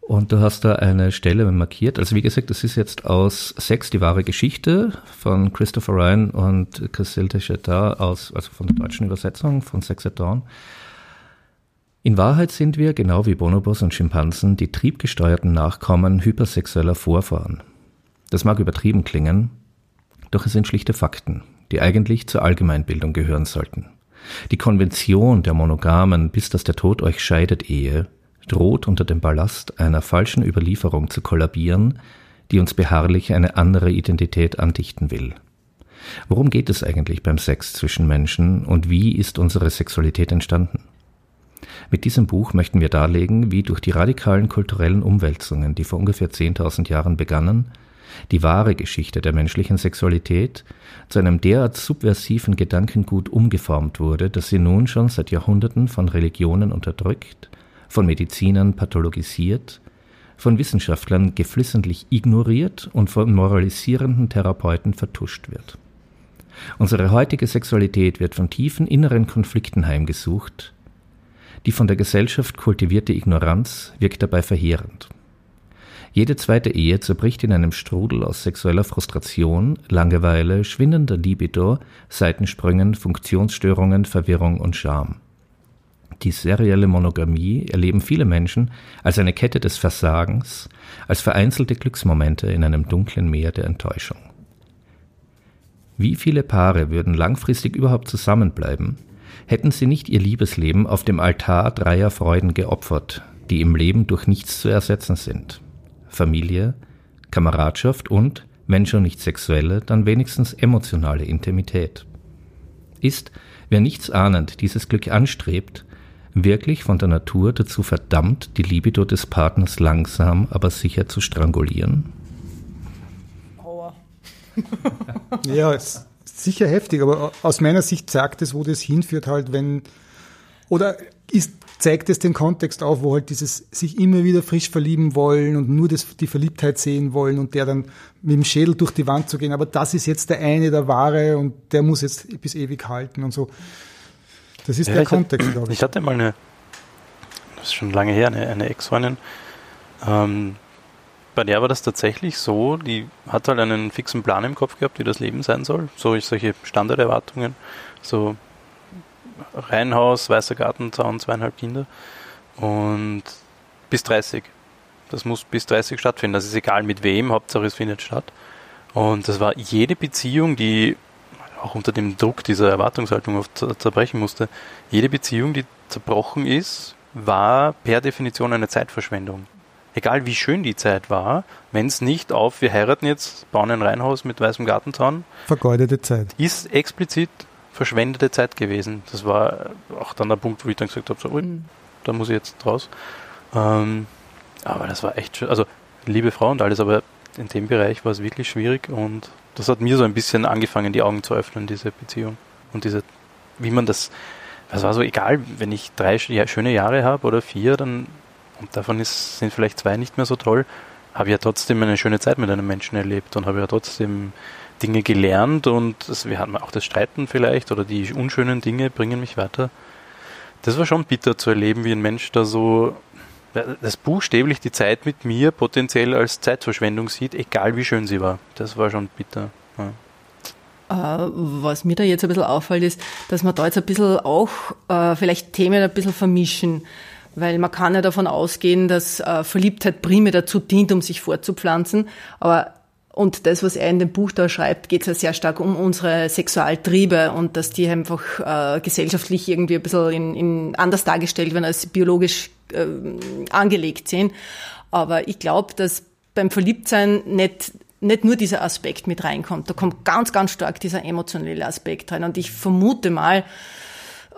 Und du hast da eine Stelle markiert. Also wie gesagt, das ist jetzt aus Sex, die wahre Geschichte von Christopher Ryan und Casilda Chetar aus, also von der deutschen Übersetzung von Sex at Dawn. In Wahrheit sind wir, genau wie Bonobos und Schimpansen, die triebgesteuerten Nachkommen hypersexueller Vorfahren. Das mag übertrieben klingen, doch es sind schlichte Fakten, die eigentlich zur Allgemeinbildung gehören sollten. Die Konvention der monogamen, bis dass der Tod euch scheidet Ehe droht unter dem Ballast einer falschen Überlieferung zu kollabieren, die uns beharrlich eine andere Identität andichten will. Worum geht es eigentlich beim Sex zwischen Menschen und wie ist unsere Sexualität entstanden? Mit diesem Buch möchten wir darlegen, wie durch die radikalen kulturellen Umwälzungen, die vor ungefähr 10.000 Jahren begannen, die wahre Geschichte der menschlichen Sexualität zu einem derart subversiven Gedankengut umgeformt wurde, dass sie nun schon seit Jahrhunderten von Religionen unterdrückt, von Medizinern pathologisiert, von Wissenschaftlern geflissentlich ignoriert und von moralisierenden Therapeuten vertuscht wird. Unsere heutige Sexualität wird von tiefen inneren Konflikten heimgesucht. Die von der Gesellschaft kultivierte Ignoranz wirkt dabei verheerend. Jede zweite Ehe zerbricht in einem Strudel aus sexueller Frustration, Langeweile, schwindender Libido, Seitensprüngen, Funktionsstörungen, Verwirrung und Scham. Die serielle Monogamie erleben viele Menschen als eine Kette des Versagens, als vereinzelte Glücksmomente in einem dunklen Meer der Enttäuschung. Wie viele Paare würden langfristig überhaupt zusammenbleiben, hätten sie nicht ihr Liebesleben auf dem Altar dreier Freuden geopfert, die im Leben durch nichts zu ersetzen sind. Familie, Kameradschaft und, wenn schon nicht sexuelle, dann wenigstens emotionale Intimität. Ist, wer nichts ahnend dieses Glück anstrebt, wirklich von der Natur dazu verdammt, die Libido des Partners langsam, aber sicher zu strangulieren? Aua. [laughs] Ja, ist sicher heftig, aber aus meiner Sicht zeigt es, wo das hinführt, halt, wenn, oder ist, zeigt es den Kontext auf, wo halt dieses sich immer wieder frisch verlieben wollen und nur das, die Verliebtheit sehen wollen und der dann mit dem Schädel durch die Wand zu gehen, aber das ist jetzt der eine, der wahre und der muss jetzt bis ewig halten und so. Das ist Ja, der ich hatte- Kontext, glaube ich. Ich hatte mal eine, das ist schon lange her, eine, eine Ex-Freundin. Ähm, bei der war das tatsächlich so, die hat halt einen fixen Plan im Kopf gehabt, wie das Leben sein soll. So solche Standarderwartungen. So Reihenhaus, weißer Gartenzaun, zweieinhalb Kinder. Und bis 30. Das muss bis 30 stattfinden. Das ist egal mit wem, Hauptsache es findet statt. Und das war jede Beziehung, die auch unter dem Druck dieser Erwartungshaltung oft zer- zerbrechen musste, jede Beziehung, die zerbrochen ist, war per Definition eine Zeitverschwendung. Egal wie schön die Zeit war, wenn es nicht auf, wir heiraten jetzt, bauen ein Reihenhaus mit weißem Gartenzaun, Vergeudete Zeit. ist explizit verschwendete Zeit gewesen. Das war auch dann der Punkt, wo ich dann gesagt habe, so, Mhm. da muss ich jetzt raus. Ähm, aber das war echt schön. Also, liebe Frau und alles, aber in dem Bereich war es wirklich schwierig und das hat mir so ein bisschen angefangen, die Augen zu öffnen, diese Beziehung. Und diese, wie man das, das war so egal, wenn ich drei schöne Jahre habe oder vier, dann, und davon ist, sind vielleicht zwei nicht mehr so toll, habe ja trotzdem eine schöne Zeit mit einem Menschen erlebt und habe ja trotzdem Dinge gelernt und das, wir hatten auch das Streiten vielleicht oder die unschönen Dinge bringen mich weiter. Das war schon bitter zu erleben, wie ein Mensch da so das buchstäblich die Zeit mit mir potenziell als Zeitverschwendung sieht, egal wie schön sie war. Das war schon bitter. Ja. Äh, was mir da jetzt ein bisschen auffällt, ist, dass man da jetzt ein bisschen auch äh, vielleicht Themen ein bisschen vermischen. Weil man kann ja davon ausgehen, dass äh, Verliebtheit primär dazu dient, um sich fortzupflanzen. Aber und das, was er in dem Buch da schreibt, geht es ja sehr stark um unsere Sexualtriebe und dass die einfach äh, gesellschaftlich irgendwie ein bisschen in, in anders dargestellt werden, als biologisch äh, angelegt sind. Aber ich glaube, dass beim Verliebtsein nicht nicht nur dieser Aspekt mit reinkommt. Da kommt ganz, ganz stark dieser emotionelle Aspekt rein. Und ich vermute mal,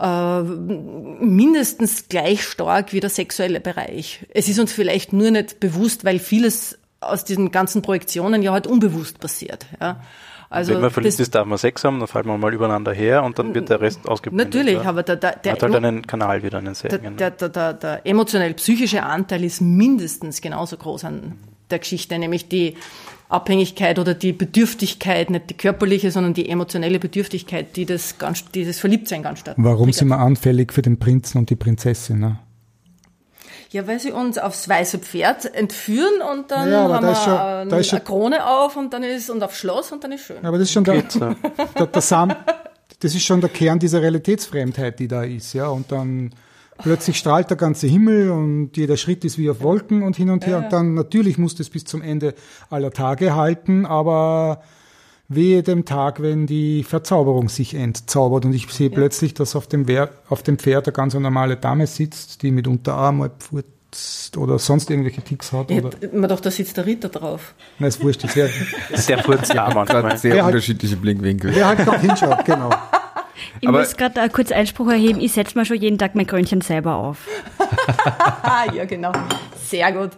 äh, mindestens gleich stark wie der sexuelle Bereich. Es ist uns vielleicht nur nicht bewusst, weil vieles aus diesen ganzen Projektionen ja halt unbewusst passiert. Ja. Also Wenn man verliebt das- ist, darf man Sex haben, dann fällt man mal übereinander her und dann wird der Rest ausgeblendet. Natürlich, ja. aber der, der, der, Hat halt einen Kanal wieder, einen sehr der, der, der, der, der emotionell-psychische Anteil ist mindestens genauso groß an der Geschichte, nämlich die Abhängigkeit oder die Bedürftigkeit, nicht die körperliche, sondern die emotionelle Bedürftigkeit, die das, ganz, dieses Verliebtsein ganz stark Warum triggert. sind wir anfällig für den Prinzen und die Prinzessin? Ne? Ja, weil sie uns aufs weiße Pferd entführen und dann Ja, haben da wir schon- eine, da ist schon- eine Krone auf und dann ist und aufs Schloss und dann ist schön. Aber das ist schon der, Glitzer. [laughs] der, der Sam, das ist schon der Kern dieser Realitätsfremdheit, die da ist, ja. Und dann plötzlich strahlt der ganze Himmel und jeder Schritt ist wie auf Wolken und hin und her. Und dann natürlich muss das bis zum Ende aller Tage halten, aber wehe dem Tag, wenn die Verzauberung sich entzaubert und ich sehe plötzlich, dass auf dem, Wer auf dem Pferd eine ganz normale Dame sitzt, die mit Unterarm mal pfurzt oder sonst irgendwelche Ticks hat. Hab immer doch, da sitzt der Ritter drauf. na, ist wurscht, das [laughs] wäre Sehr kurz, ja, manchmal. Sehr Wer halt- unterschiedliche Blickwinkel. wer halt gerade hinschaut, genau. Ich Aber- muss gerade kurz Einspruch erheben. Ich setze mir schon jeden Tag mein Krönchen selber auf. [laughs] Ja, genau. Sehr gut.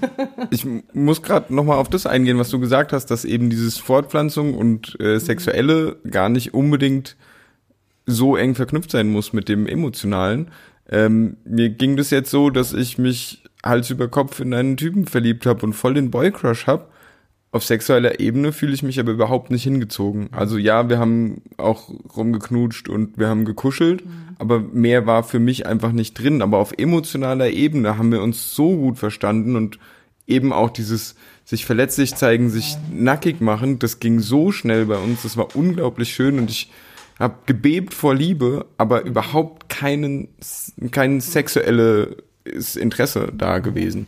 [laughs] Ich muss gerade nochmal auf das eingehen, was du gesagt hast, dass eben dieses Fortpflanzung und äh, Sexuelle gar nicht unbedingt so eng verknüpft sein muss mit dem Emotionalen. Ähm, mir ging das jetzt so, dass ich mich Hals über Kopf in einen Typen verliebt habe und voll den Boycrush habe. Auf sexueller Ebene fühle ich mich aber überhaupt nicht hingezogen. Also ja, wir haben auch rumgeknutscht und wir haben gekuschelt, mhm. aber mehr war für mich einfach nicht drin. Aber auf emotionaler Ebene haben wir uns so gut verstanden und eben auch dieses sich verletzlich zeigen, sich nackig machen, das ging so schnell bei uns, das war unglaublich schön und ich habe gebebt vor Liebe, aber überhaupt keinen, kein sexuelles Interesse da gewesen.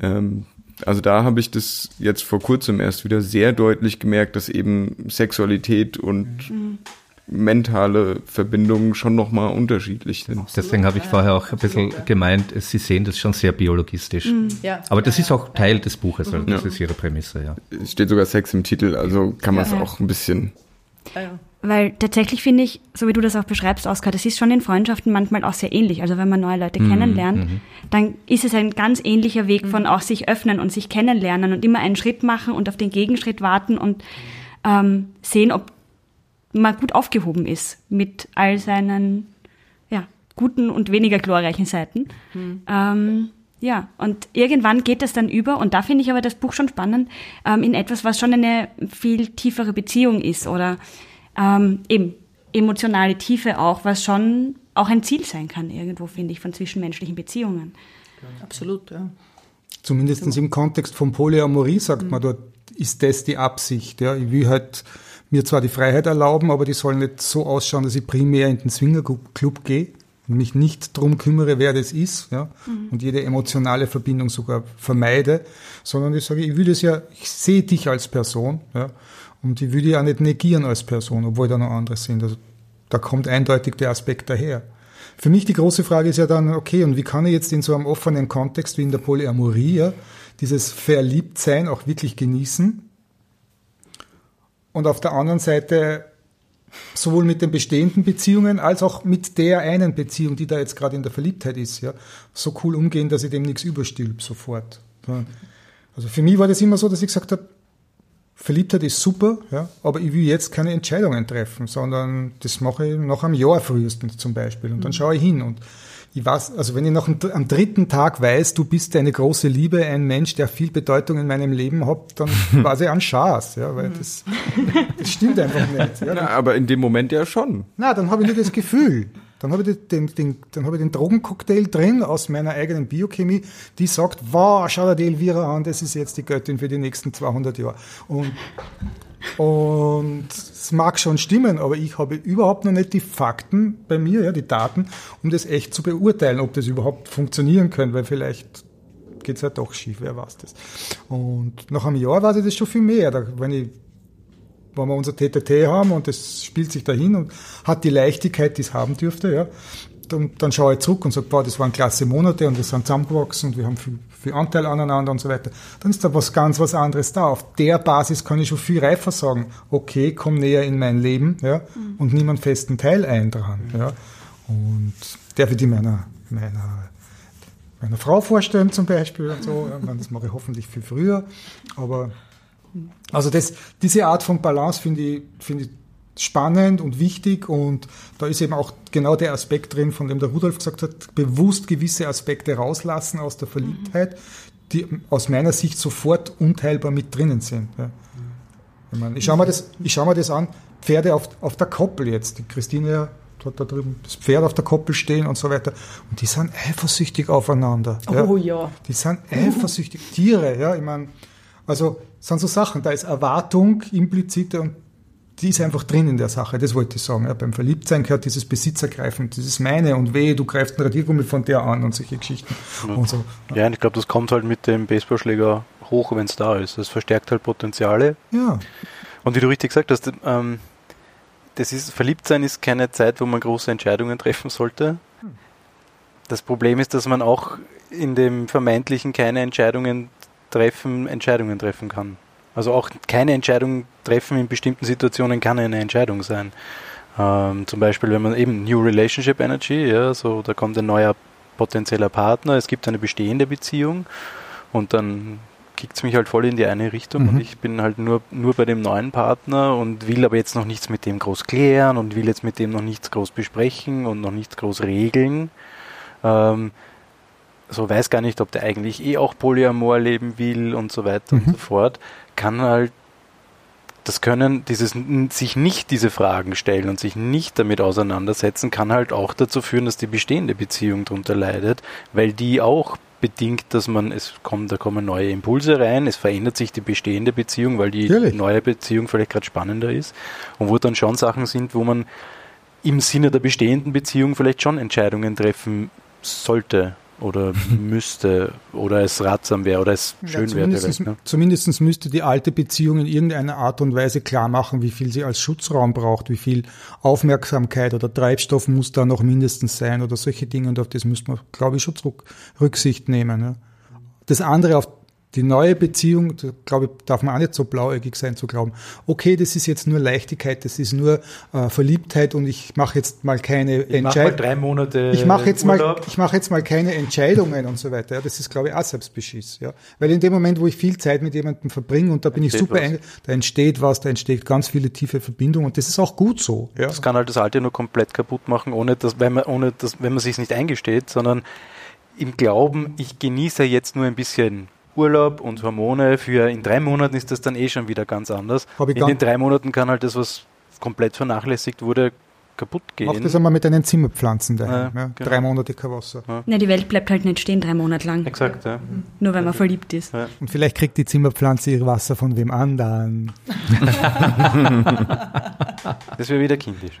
Ähm, also da habe ich das jetzt vor kurzem erst wieder sehr deutlich gemerkt, dass eben Sexualität und mhm. mentale Verbindungen schon nochmal unterschiedlich sind. Deswegen habe ich vorher auch ein bisschen gemeint, Sie sehen das schon sehr biologistisch. Mhm. Ja. Aber das ist auch Teil des Buches, also das ja. ist Ihre Prämisse, ja. Es steht sogar Sex im Titel, also kann man es ja. auch ein bisschen ja. Weil tatsächlich finde ich, so wie du das auch beschreibst, Oskar, das ist schon in Freundschaften manchmal auch sehr ähnlich. Also wenn man neue Leute mhm. kennenlernt, mhm. dann ist es ein ganz ähnlicher Weg von auch sich öffnen und sich kennenlernen und immer einen Schritt machen und auf den Gegenschritt warten und ähm, sehen, ob man gut aufgehoben ist mit all seinen ja, guten und weniger glorreichen Seiten. Mhm. Ähm, ja, und irgendwann geht das dann über, und da finde ich aber das Buch schon spannend, ähm, in etwas, was schon eine viel tiefere Beziehung ist oder ähm, eben emotionale Tiefe auch, was schon auch ein Ziel sein kann, irgendwo, finde ich, von zwischenmenschlichen Beziehungen. Absolut, ja. Zumindest im Kontext von Polyamorie sagt mhm. man dort, ist das die Absicht. Ja? Ich will halt mir zwar die Freiheit erlauben, aber die soll nicht so ausschauen, dass ich primär in den Swingerclub gehe und mich nicht drum kümmere, wer das ist, ja, mhm. und jede emotionale Verbindung sogar vermeide, sondern ich sage, ich will das ja, ich sehe dich als Person, ja, und ich will die auch nicht negieren als Person, obwohl da noch andere sind. Also da kommt eindeutig der Aspekt daher. Für mich die große Frage ist ja dann, okay, und wie kann ich jetzt in so einem offenen Kontext wie in der Polyamorie ja, dieses Verliebtsein auch wirklich genießen? Und auf der anderen Seite sowohl mit den bestehenden Beziehungen als auch mit der einen Beziehung, die da jetzt gerade in der Verliebtheit ist, ja, so cool umgehen, dass ich dem nichts überstülp sofort. Also für mich war das immer so, dass ich gesagt habe, Verliebtheit ist super, ja, aber ich will jetzt keine Entscheidungen treffen, sondern das mache ich nach einem Jahr frühestens zum Beispiel. Und dann mhm. schaue ich hin. Und ich weiß, also wenn ich nach am dritten Tag weiß, du bist eine große Liebe, ein Mensch, der viel Bedeutung in meinem Leben hat, dann [laughs] weiß ich an Schaß, ja, weil das, das stimmt einfach nicht. Ja, Na, aber in dem Moment ja schon. Na, dann habe ich nur das Gefühl. Dann habe ich den, den, dann habe ich den Drogencocktail drin aus meiner eigenen Biochemie, die sagt, wow, schau dir die Elvira an, das ist jetzt die Göttin für die nächsten 200 Jahre. Und, und es mag schon stimmen, aber ich habe überhaupt noch nicht die Fakten bei mir, ja, die Daten, um das echt zu beurteilen, ob das überhaupt funktionieren könnte, weil vielleicht geht es ja doch schief, wer weiß das. Und nach einem Jahr ich das schon viel mehr. Da, wenn ich wenn wir unser TTT haben und das spielt sich dahin und hat die Leichtigkeit, die es haben dürfte, ja, dann, dann schaue ich zurück und sage, boah, das waren klasse Monate und wir sind zusammengewachsen und wir haben viel, viel Anteil aneinander und so weiter. Dann ist da was ganz was anderes da. Auf der Basis kann ich schon viel reifer sagen, okay, komm näher in mein Leben, ja, mhm. und nimm einen festen Teil ein dran, ja. Und darf ich die meiner, meiner, meiner Frau vorstellen zum Beispiel und so. Ja, das mache ich hoffentlich viel früher, aber also das, diese Art von Balance finde ich, finde ich spannend und wichtig und da ist eben auch genau der Aspekt drin, von dem der Rudolf gesagt hat, bewusst gewisse Aspekte rauslassen aus der Verliebtheit, die aus meiner Sicht sofort unteilbar mit drinnen sind. Ja. Ich, meine, ich schaue mir, das, ich schau mir das an, Pferde auf, auf der Koppel jetzt, die Christine hat da drüben das Pferd auf der Koppel stehen und so weiter und die sind eifersüchtig aufeinander. Oh ja. ja. Die sind eifersüchtig, Tiere, ja, ich meine, also sind so Sachen, da ist Erwartung implizite und die ist einfach drin in der Sache, das wollte ich sagen. Ja, beim Verliebtsein gehört dieses Besitzergreifen, dieses meine und weh, du greifst einen Radiergummi von der an und solche Geschichten. Ja, und so. ja und ich glaube, das kommt halt mit dem Baseballschläger hoch, wenn es da ist. Das verstärkt halt Potenziale. Ja. Und wie du richtig gesagt hast, ähm, das ist, Verliebtsein ist keine Zeit, wo man große Entscheidungen treffen sollte. Das Problem ist, dass man auch in dem Vermeintlichen keine Entscheidungen treffen, Entscheidungen treffen kann. Also auch keine Entscheidung treffen in bestimmten Situationen kann eine Entscheidung sein. Ähm, zum Beispiel, wenn man eben New Relationship Energy, ja, so da kommt ein neuer potenzieller Partner, es gibt eine bestehende Beziehung und dann kickt es mich halt voll in die eine Richtung mhm. und ich bin halt nur, nur bei dem neuen Partner und will aber jetzt noch nichts mit dem groß klären und will jetzt mit dem noch nichts groß besprechen und noch nichts groß regeln. Ähm, so weiß gar nicht, ob der eigentlich eh auch Polyamor leben will und so weiter Mhm. und so fort, kann halt das können, dieses sich nicht diese Fragen stellen und sich nicht damit auseinandersetzen, kann halt auch dazu führen, dass die bestehende Beziehung darunter leidet, weil die auch bedingt, dass man, es kommt, da kommen neue Impulse rein, es verändert sich die bestehende Beziehung, weil die Natürlich. neue Beziehung vielleicht gerade spannender ist und wo dann schon Sachen sind, wo man im Sinne der bestehenden Beziehung vielleicht schon Entscheidungen treffen sollte oder müsste oder es ratsam wäre oder es schön wäre. zumindest, ne? zumindest müsste die alte Beziehung in irgendeiner Art und Weise klar machen, wie viel sie als Schutzraum braucht, wie viel Aufmerksamkeit oder Treibstoff muss da noch mindestens sein oder solche Dinge. Und auf das müsste man, glaube ich, schon Rücksicht nehmen. Ja. Das andere auf die neue Beziehung, da glaube ich, darf man auch nicht so blauäugig sein zu glauben, okay, das ist jetzt nur Leichtigkeit, das ist nur äh, Verliebtheit und ich mache jetzt mal keine Ich mach mal Entscheidung. drei Monate Ich mache jetzt mal, Urlaub. ich mache jetzt mal keine Entscheidungen und so weiter. Ja, das ist, glaube ich, auch Selbstbeschiss. Ja, weil in dem Moment, wo ich viel Zeit mit jemandem verbringe und da bin ich Entsteht super, was. eng, da entsteht was, da entsteht ganz viele tiefe Verbindungen und das ist auch gut so. Ja, Das kann halt das Alte nur komplett kaputt machen, ohne dass, wenn man, ohne dass, wenn man sich nicht eingesteht, sondern im Glauben, ich genieße jetzt nur ein bisschen Urlaub und Hormone für in drei Monaten ist das dann eh schon wieder ganz anders. In den drei Monaten kann halt das, was komplett vernachlässigt wurde, kaputt Mach gehen. das einmal mit deinen Zimmerpflanzen daheim. Ja, Ja, genau. Drei Monate kein Wasser. Na, die Welt bleibt halt nicht stehen drei Monate lang, Exakt, ja. nur wenn man verliebt ist. Und vielleicht kriegt die Zimmerpflanze ihr Wasser von wem anderen. [laughs] Das wäre wieder kindisch.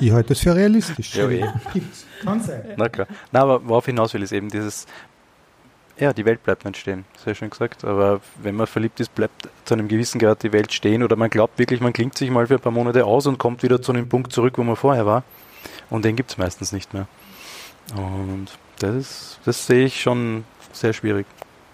Ich halte das für realistisch. Ja, eh. Gibt's. Kann sein. Na klar. Na, aber worauf hinaus will, ist eben dieses, ja, die Welt bleibt nicht stehen, sehr schön gesagt, aber wenn man verliebt ist, bleibt zu einem gewissen Grad die Welt stehen oder man glaubt wirklich, man klingt sich mal für ein paar Monate aus und kommt wieder zu einem Punkt zurück, wo man vorher war und den gibt es meistens nicht mehr. Und das, ist, das sehe ich schon sehr schwierig.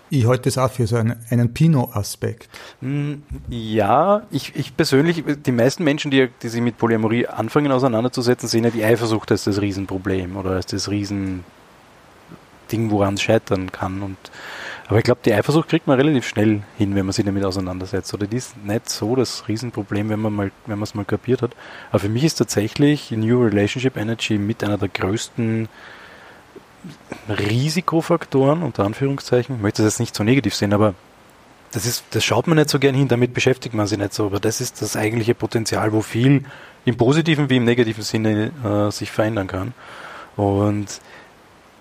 Ich halte das auch für so einen, einen Pinot-Aspekt. Mm, Ja, ich, ich persönlich, die meisten Menschen, die, die sich mit Polyamorie anfangen auseinanderzusetzen, sehen ja die Eifersucht als das Riesenproblem oder als das Riesending, woran es scheitern kann. Und, aber ich glaube, die Eifersucht kriegt man relativ schnell hin, wenn man sich damit auseinandersetzt. Oder die ist nicht so das Riesenproblem, wenn man mal, wenn man es mal kapiert hat. Aber für mich ist tatsächlich New Relationship Energy mit einer der größten Risikofaktoren, unter Anführungszeichen. Ich möchte das jetzt nicht so negativ sehen, aber das ist, das schaut man nicht so gern hin, damit beschäftigt man sich nicht so, aber das ist das eigentliche Potenzial, wo viel im positiven wie im negativen Sinne äh, sich verändern kann. Und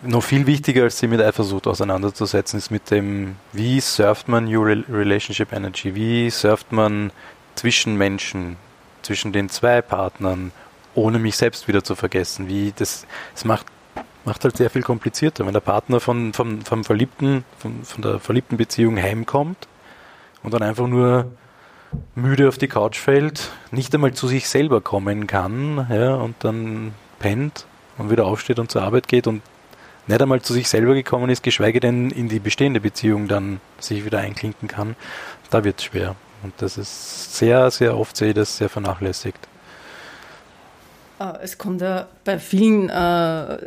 noch viel wichtiger als sich mit Eifersucht auseinanderzusetzen, ist mit dem, wie surft man New Rel- Relationship Energy, wie surft man zwischen Menschen, zwischen den zwei Partnern, ohne mich selbst wieder zu vergessen. Wie das, das macht, macht halt sehr viel komplizierter, wenn der Partner von, vom, vom Verliebten, von, von der verliebten Beziehung heimkommt und dann einfach nur müde auf die Couch fällt, nicht einmal zu sich selber kommen kann, ja, und dann pennt und wieder aufsteht und zur Arbeit geht und nicht einmal zu sich selber gekommen ist, geschweige denn in die bestehende Beziehung dann sich wieder einklinken kann, da wird es schwer. Und das ist sehr, sehr oft sehe ich das sehr vernachlässigt. Äh, Es kommt ja bei vielen äh,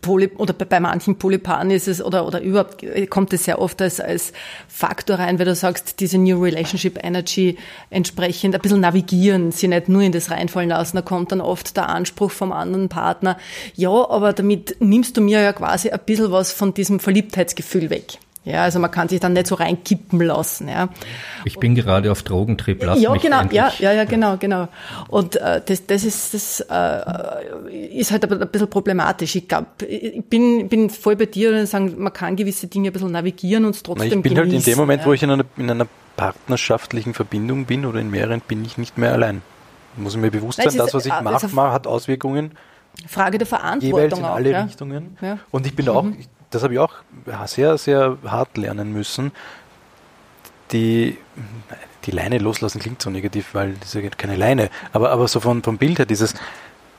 Poly oder bei, manchen Polyparen ist es oder oder überhaupt äh, kommt es sehr oft als als Faktor rein, weil du sagst, diese New Relationship Energy entsprechend ein bisschen navigieren, sie nicht nur in das reinfallen lassen. Da kommt dann oft der Anspruch vom anderen Partner, ja, aber damit nimmst du mir ja quasi ein bisschen was von diesem Verliebtheitsgefühl weg. Ja, also man kann sich dann nicht so reinkippen lassen. Ja. Ich bin gerade auf Drogentrip, lass ja, mich genau, endlich. ja, ja, ja, genau, genau. Und äh, das, das ist das äh, ist halt aber ein bisschen problematisch. Ich glaube, ich bin, bin voll bei dir und sagen, man kann gewisse Dinge ein bisschen navigieren und es Na, trotzdem ich bin halt in dem Moment, ja. wo ich in einer, in einer partnerschaftlichen Verbindung bin oder in mehreren, bin ich nicht mehr allein. Muss ich mir bewusst Nein, sein, ist, das, was ich mache, hat Auswirkungen Frage der jeweils Verantwortung in auch. alle ja. Richtungen. Ja. Und ich bin da auch, das habe ich auch sehr, sehr hart lernen müssen. Die, die Leine loslassen klingt so negativ, weil das ist ja keine Leine. Aber, aber so von, vom Bild her, dieses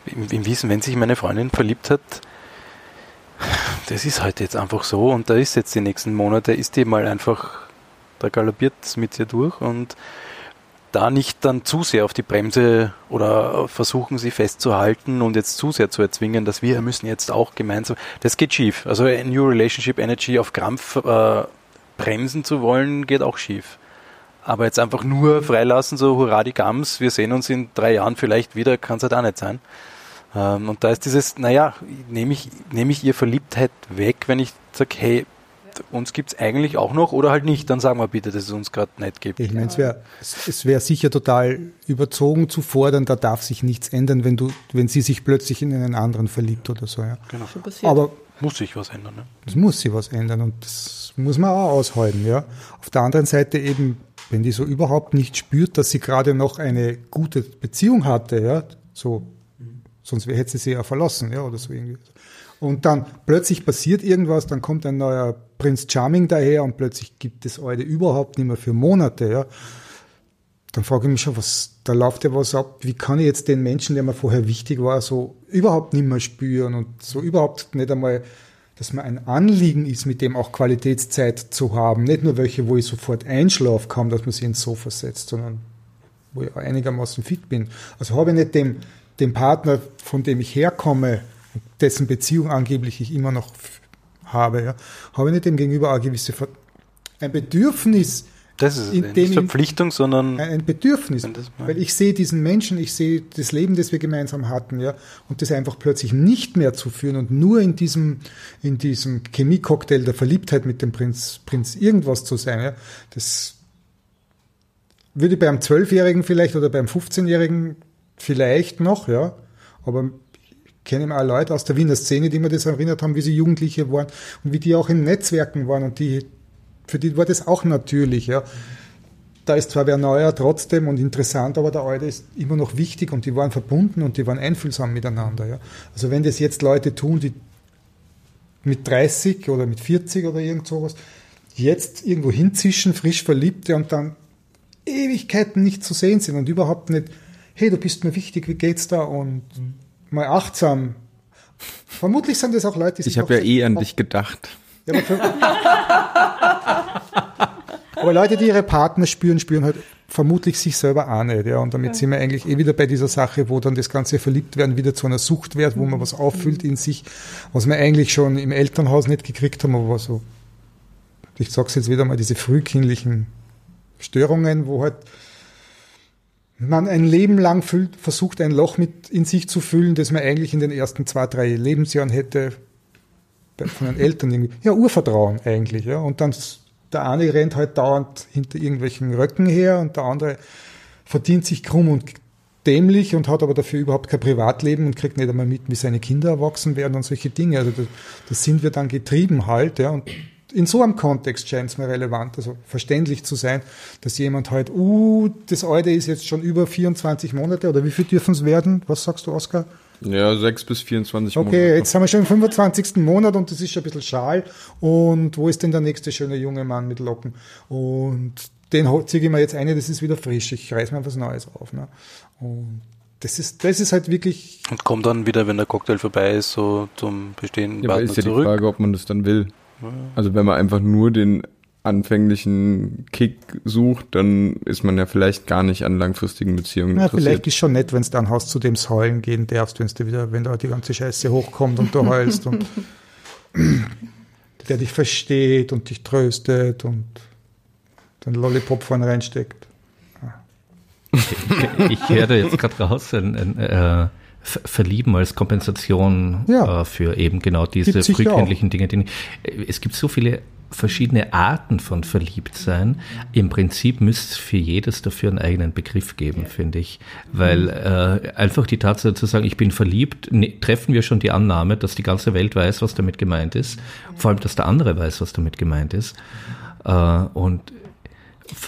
im, im Wissen, wenn sich meine Freundin verliebt hat, das ist halt jetzt einfach so und da ist jetzt die nächsten Monate, ist die mal einfach, da galoppiert es mit ihr durch und da nicht dann zu sehr auf die Bremse oder versuchen sie festzuhalten und jetzt zu sehr zu erzwingen, dass wir müssen jetzt auch gemeinsam, das geht schief. Also New Relationship Energy auf Krampf äh, bremsen zu wollen, geht auch schief. Aber jetzt einfach nur freilassen, so hurra die Gams, wir sehen uns in drei Jahren vielleicht wieder, kann es halt auch nicht sein. Ähm, und da ist dieses, naja, nehme ich, nehme ich ihr Verliebtheit weg, wenn ich sage, hey, uns gibt's eigentlich auch noch oder halt nicht, dann sagen wir bitte, dass es uns gerade nicht gibt. Ich meine, es wäre es wär sicher total überzogen zu fordern, da darf sich nichts ändern, wenn du, wenn sie sich plötzlich in einen anderen verliebt oder so, ja. Genau. Schon passiert. Aber Muss sich was ändern, ne? es muss sich was ändern und das muss man auch aushalten, ja. Auf der anderen Seite eben, wenn die so überhaupt nicht spürt, dass sie gerade noch eine gute Beziehung hatte, ja, so, sonst hätte sie sie ja verlassen, ja, oder so irgendwie. Und dann plötzlich passiert irgendwas, dann kommt ein neuer Prinz Charming daher und plötzlich gibt es Eude überhaupt nicht mehr für Monate, ja. Dann frage ich mich schon, was, da läuft ja was ab. Wie kann ich jetzt den Menschen, der mir vorher wichtig war, so überhaupt nicht mehr spüren und so überhaupt nicht einmal, dass mir ein Anliegen ist, mit dem auch Qualitätszeit zu haben. Nicht nur welche, wo ich sofort einschlafe, kaum, dass man sich ins Sofa setzt, sondern wo ich einigermaßen fit bin. Also habe ich nicht dem, dem Partner, von dem ich herkomme, dessen Beziehung angeblich ich immer noch habe, ja, habe ich nicht dem gegenüber eine gewisse Ver ein Bedürfnis, Das ist. In Nicht Verpflichtung, sondern ein Bedürfnis, weil ich sehe diesen Menschen, ich sehe das Leben, das wir gemeinsam hatten, ja, und das einfach plötzlich nicht mehr zu führen und nur in diesem in diesem Chemiecocktail der Verliebtheit mit dem Prinz Prinz irgendwas zu sein, ja, das würde beim Zwölfjährigen vielleicht oder beim 15-Jährigen vielleicht noch, ja, aber kenne auch Leute aus der Wiener Szene, die mir das erinnert haben, wie sie Jugendliche waren und wie die auch in Netzwerken waren und die für die war das auch natürlich, ja da ist zwar wer neuer trotzdem und interessant, aber der alte ist immer noch wichtig und die waren verbunden und die waren einfühlsam miteinander. Ja. Also wenn das jetzt Leute tun, die mit 30 oder mit 40 oder irgend sowas, jetzt irgendwo hinzischen, frisch Verliebte und dann Ewigkeiten nicht zu sehen sind und überhaupt nicht, hey, du bist mir wichtig, wie geht's da und mal achtsam. Vermutlich sind das auch Leute, die sich Ich habe ja eh an dich gedacht. ja, aber, aber Leute, die ihre Partner spüren, spüren halt vermutlich sich selber auch nicht. Ja? Und damit sind wir eigentlich eh wieder bei dieser Sache, wo dann das ganze Verliebtwerden wieder zu einer Sucht wird, wo man was auffüllt in sich, was wir eigentlich schon im Elternhaus nicht gekriegt haben, aber so, ich sag's jetzt wieder mal, diese frühkindlichen Störungen, wo halt man ein Leben lang füllt, versucht, ein Loch mit in sich zu füllen, das man eigentlich in den ersten zwei, drei Lebensjahren hätte von den Eltern irgendwie, ja, Urvertrauen eigentlich, ja. Und dann der eine rennt halt dauernd hinter irgendwelchen Röcken her und der andere verdient sich krumm und dämlich und hat aber dafür überhaupt kein Privatleben und kriegt nicht einmal mit, wie seine Kinder erwachsen werden und solche Dinge. Also das sind wir dann getrieben halt, ja. Und in so einem Kontext scheint es mir relevant, also verständlich zu sein, dass jemand halt, uh, das Alte ist jetzt schon über 24 Monate oder wie viel dürfen es werden? Was sagst du, Oskar? Ja, 6 bis 24 Okay, Monate. jetzt haben wir schon im 25. Monat und das ist schon ein bisschen schal. Und wo ist denn der nächste schöne junge Mann mit Locken? Und den ziehe ich mir jetzt eine, das ist wieder frisch. Ich reiß mir was Neues auf. Ne? Und das ist, das ist halt wirklich, und kommt dann wieder, wenn der Cocktail vorbei ist, so zum bestehenden Ja, aber Partner ist ja die zurück. Frage, ob man das dann will. Also wenn man einfach nur den anfänglichen Kick sucht, dann ist man ja vielleicht gar nicht an langfristigen Beziehungen na, vielleicht interessiert. ist schon nett, wenn du dann hast, zu dem heulen gehen darfst, wenn du wieder, wenn da die ganze Scheiße hochkommt und du [laughs] heulst und der dich versteht und dich tröstet und den Lollipop vorne reinsteckt. Ich höre da jetzt gerade raus, ein, ein, äh, Verlieben als Kompensation Ja. äh, für eben genau diese frühkindlichen Dinge. Die, es gibt so viele verschiedene Arten von Verliebtsein. Im Prinzip müsste es für jedes dafür einen eigenen Begriff geben, finde ich. Weil äh, einfach die Tatsache zu sagen, ich bin verliebt, ne, treffen wir schon die Annahme, dass die ganze Welt weiß, was damit gemeint ist. Vor allem, dass der andere weiß, was damit gemeint ist. Äh, und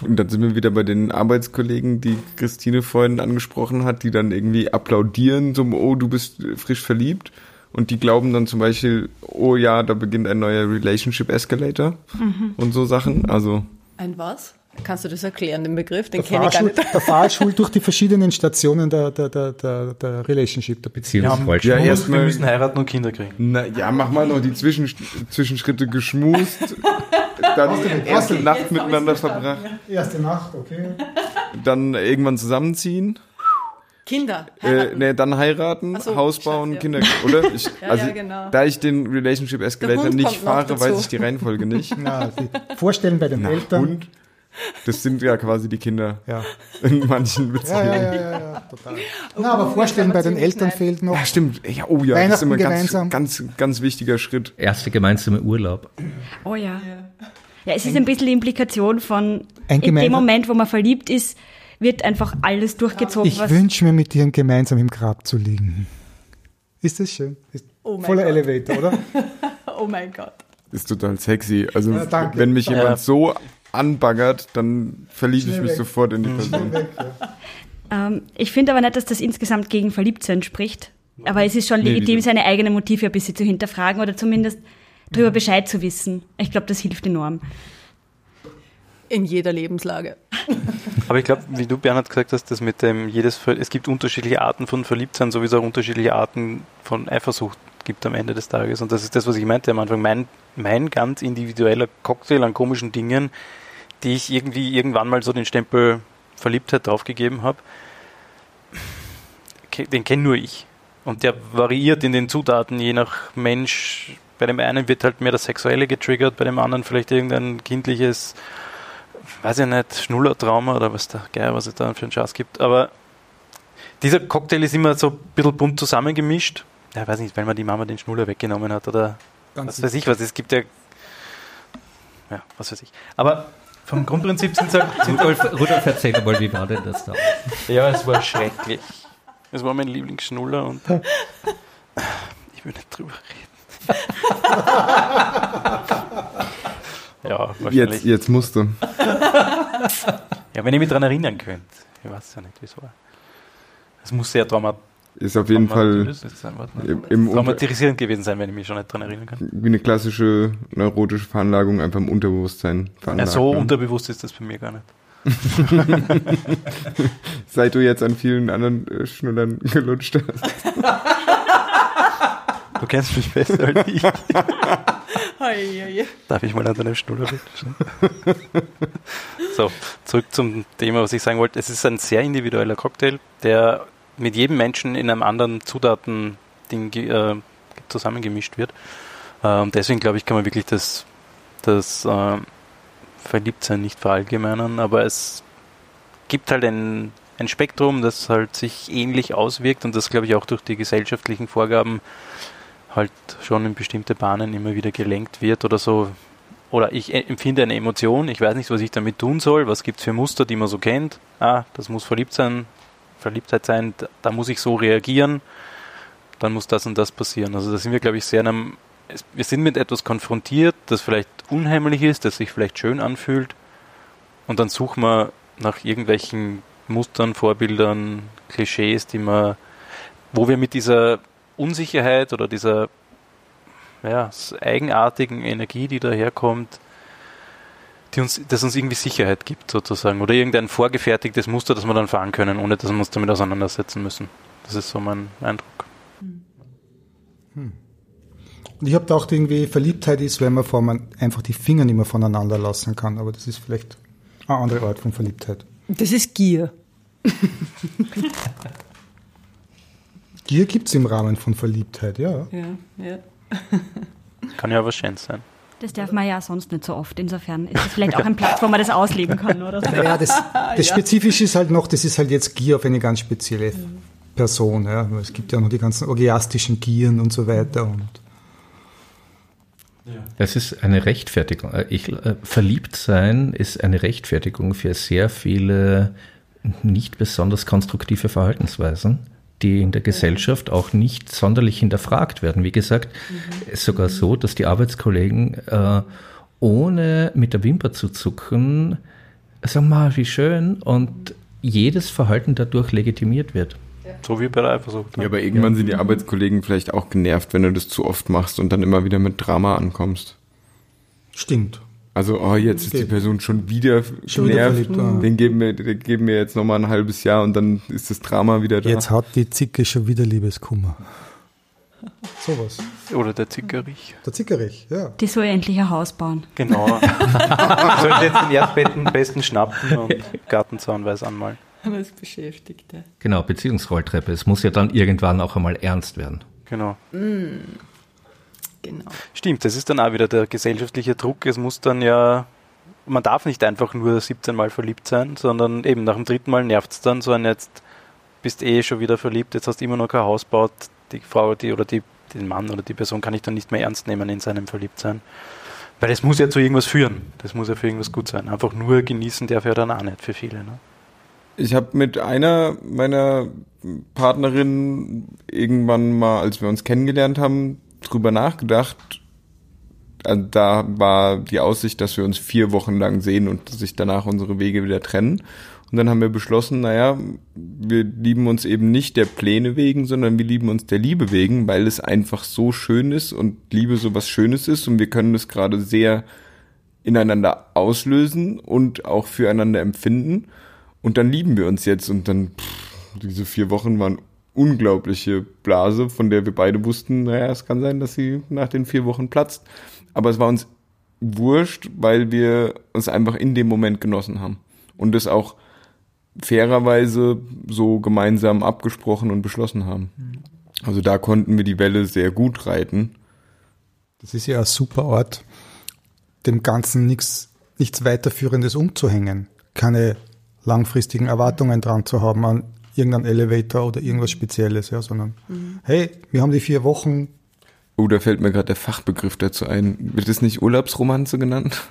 Und dann sind wir wieder bei den Arbeitskollegen, die Christine vorhin angesprochen hat, die dann irgendwie applaudieren, so, oh, du bist frisch verliebt. Und die glauben dann zum Beispiel, oh ja, da beginnt ein neuer Relationship Escalator und so Sachen. Also, Ein was? Kannst du das erklären, den Begriff? Den Der kenne ich gar nicht. der Fahrstuhl [laughs] durch die verschiedenen Stationen der, der, der, der, der Relationship, der Beziehung. Ja, Wir erstmal, müssen heiraten und Kinder kriegen. na ja, mach mal noch die Zwischen, Zwischenschritte geschmust, dann die erste Nacht miteinander verbracht, Erste Nacht, okay. dann irgendwann zusammenziehen. Kinder. Äh, heiraten. nee, dann heiraten, so, Haus bauen, Scheiße, ja. Kinder, [laughs] oder? Ich, Ja, also, ja, genau. da ich den Relationship Escalator nicht fahre, weiß ich die Reihenfolge nicht. [laughs] Na, vorstellen bei den Na, Eltern. Hund. Das sind ja quasi die Kinder Ja. in manchen Ja, Beziehungen. ja, ja, ja, ja, total. Na, aber vorstellen, bei den Eltern fehlt noch. Ja, stimmt. Ja, oh ja, das ist immer ganz, ganz, ganz wichtiger Schritt. Erste gemeinsame Urlaub. Oh ja. Ja, es ist ein bisschen die Implikation von, Ein in dem Moment, wo man verliebt ist, wird einfach alles durchgezogen, Ich wünsche mir, mit dir gemeinsam im Grab zu liegen. Ist das schön? Ist Oh mein voller Gott. Elevator, oder? [laughs] Oh mein Gott. Ist total sexy. Also, Ja, wenn mich Ja. jemand so anbaggert, dann verliebe ich mich weg. sofort in die Person. Ähm, ich finde aber nicht, dass das insgesamt gegen Verliebtsein spricht. Aber es ist schon Nee, legitim, wieso? seine eigenen Motive ein bisschen zu hinterfragen oder zumindest darüber Bescheid zu wissen. Ich glaube, das hilft enorm. In jeder Lebenslage. [laughs] Aber ich glaube, wie du Bernhard gesagt hast, dass mit dem jedes Ver- es gibt unterschiedliche Arten von Verliebtsein, so wie es auch unterschiedliche Arten von Eifersucht gibt am Ende des Tages. Und das ist das, was ich meinte am Anfang. Mein, mein ganz individueller Cocktail an komischen Dingen, die ich irgendwie irgendwann mal so den Stempel Verliebtheit draufgegeben habe, den kenne nur ich. Und der variiert in den Zutaten je nach Mensch. Bei dem einen wird halt mehr das Sexuelle getriggert, bei dem anderen vielleicht irgendein kindliches weiß ich nicht, Schnullertrauma oder was da, geil, was es da für einen Schatz gibt. Aber dieser Cocktail ist immer so ein bisschen bunt zusammengemischt. Ja, weiß nicht, weil man die Mama den Schnuller weggenommen hat oder was weiß ich was. Es gibt ja, ja, was weiß ich. Aber vom Grundprinzip sind es halt, Rudolf, Rudolf, erzähl mal, wie war denn das da? ja, es war schrecklich. Es war mein Lieblingsschnuller und ich will nicht drüber reden. [laughs] ja, wahrscheinlich. Jetzt, jetzt musst du. Ja, wenn ihr mich daran erinnern könnt. Ich weiß ja nicht, wieso. Es muss sehr trauma Ist auf jeden Fall sein, im, im traumatisierend gewesen sein, wenn ich mich schon nicht daran erinnern kann. wie eine klassische neurotische Veranlagung einfach im Unterbewusstsein Ja, veranlagt. so ne? unterbewusst ist das bei mir gar nicht. [laughs] Seit du jetzt an vielen anderen äh, Schnullern [laughs] gelutscht hast. Du kennst mich besser als ich. Darf ich mal an deinem Schnuller rutschen? so, zurück zum Thema, was ich sagen wollte. Es ist ein sehr individueller Cocktail, der mit jedem Menschen in einem anderen Zutaten-Ding äh, zusammengemischt wird. Äh, deswegen glaube ich, kann man wirklich das, das äh, Verliebtsein nicht verallgemeinern, aber es gibt halt ein, ein Spektrum, das halt sich ähnlich auswirkt und das, glaube ich, auch durch die gesellschaftlichen Vorgaben halt schon in bestimmte Bahnen immer wieder gelenkt wird oder so. Oder ich e- empfinde eine Emotion, ich weiß nicht, was ich damit tun soll, was gibt es für Muster, die man so kennt. Ah, das muss verliebt sein, Verliebtheit sein, da, muss ich so reagieren, dann muss das und das passieren. Also da sind wir, glaube ich, sehr in einem, wir sind mit etwas konfrontiert, das vielleicht unheimlich ist, das sich vielleicht schön anfühlt und dann suchen wir nach irgendwelchen Mustern, Vorbildern, Klischees, die man, wo wir mit dieser Unsicherheit oder dieser ja, eigenartigen Energie, die daherkommt, die uns, das uns irgendwie Sicherheit gibt, sozusagen. Oder irgendein vorgefertigtes Muster, das wir dann fahren können, ohne dass wir uns damit auseinandersetzen müssen. Das ist so mein Eindruck. Und ich habe gedacht, irgendwie Verliebtheit ist, wenn man vor man einfach die Finger nicht mehr voneinander lassen kann. Aber das ist vielleicht eine andere Art von Verliebtheit. Das ist Gier. Gier gibt es im Rahmen von Verliebtheit, ja. Ja, ja. Kann ja was Schönes sein. Das darf man ja sonst nicht so oft. Insofern ist es vielleicht auch ein Platz, wo man das ausleben kann, oder so. [laughs] Ja, das, das Spezifische ist halt noch, das ist halt jetzt Gier auf eine ganz spezielle Person. Ja. Es gibt ja noch die ganzen orgiastischen Gieren und so weiter. Und Es ist eine Rechtfertigung. Äh, Ich, äh, verliebt sein ist eine Rechtfertigung für sehr viele nicht besonders konstruktive Verhaltensweisen, die in der Gesellschaft auch nicht sonderlich hinterfragt werden. Wie gesagt, es ist sogar so, dass die Arbeitskollegen äh, ohne mit der Wimper zu zucken sagen mal, wie schön und jedes Verhalten dadurch legitimiert wird. So wie bei der Eifersucht. Ja, aber irgendwann sind die Arbeitskollegen vielleicht auch genervt, wenn du das zu oft machst und dann immer wieder mit Drama ankommst. stimmt. Also, oh, jetzt ist die Okay. Person schon wieder Schon wieder genervt. verliebt, ah. den, geben wir, den geben wir jetzt nochmal ein halbes Jahr und dann ist das Drama wieder da. Jetzt hat die Zicke schon wieder Liebeskummer. Sowas. Oder der Zickerich. Der Zickerich, ja. Die soll endlich ein Haus bauen. Genau. [laughs] [laughs] Sollte jetzt den Erdbetten besten schnappen und Gartenzaun weiß anmalen. Das beschäftigt er. Genau, Beziehungsrolltreppe. Es muss ja dann irgendwann auch einmal ernst werden. Genau. Genau. Stimmt, das ist dann auch wieder der gesellschaftliche Druck. Es muss dann ja man darf nicht einfach nur 17 Mal verliebt sein, sondern eben nach dem dritten Mal nervt es dann so ein jetzt bist eh schon wieder verliebt, jetzt hast du immer noch kein Haus gebaut, die Frau, die oder die, den Mann oder die Person kann ich dann nicht mehr ernst nehmen in seinem Verliebtsein. Weil es muss ja zu irgendwas führen. Das muss ja für irgendwas gut sein. Einfach nur genießen darf ja dann auch nicht für viele. Ne? Ich habe mit einer meiner Partnerinnen irgendwann mal, als wir uns kennengelernt haben, drüber nachgedacht. Also da war die Aussicht, dass wir uns vier Wochen lang sehen und sich danach unsere Wege wieder trennen. Und dann haben wir beschlossen, naja, wir lieben uns eben nicht der Pläne wegen, sondern wir lieben uns der Liebe wegen, weil es einfach so schön ist und Liebe so was Schönes ist und wir können es gerade sehr ineinander auslösen und auch füreinander empfinden. Und dann lieben wir uns jetzt und dann, pff, diese vier Wochen waren unglaubliche Blase, von der wir beide wussten, naja, es kann sein, dass sie nach den vier Wochen platzt. Aber es war uns wurscht, weil wir uns einfach in dem Moment genossen haben. Und es auch fairerweise so gemeinsam abgesprochen und beschlossen haben. Also da konnten wir die Welle sehr gut reiten. Das ist ja ein super Ort, dem Ganzen nichts, nichts weiterführendes umzuhängen. Keine langfristigen Erwartungen dran zu haben an irgendeinen Elevator oder irgendwas Spezielles, ja, sondern mhm. hey, wir haben die vier Wochen. Oh, da fällt mir gerade der Fachbegriff dazu ein. Wird es nicht Urlaubsromanze genannt?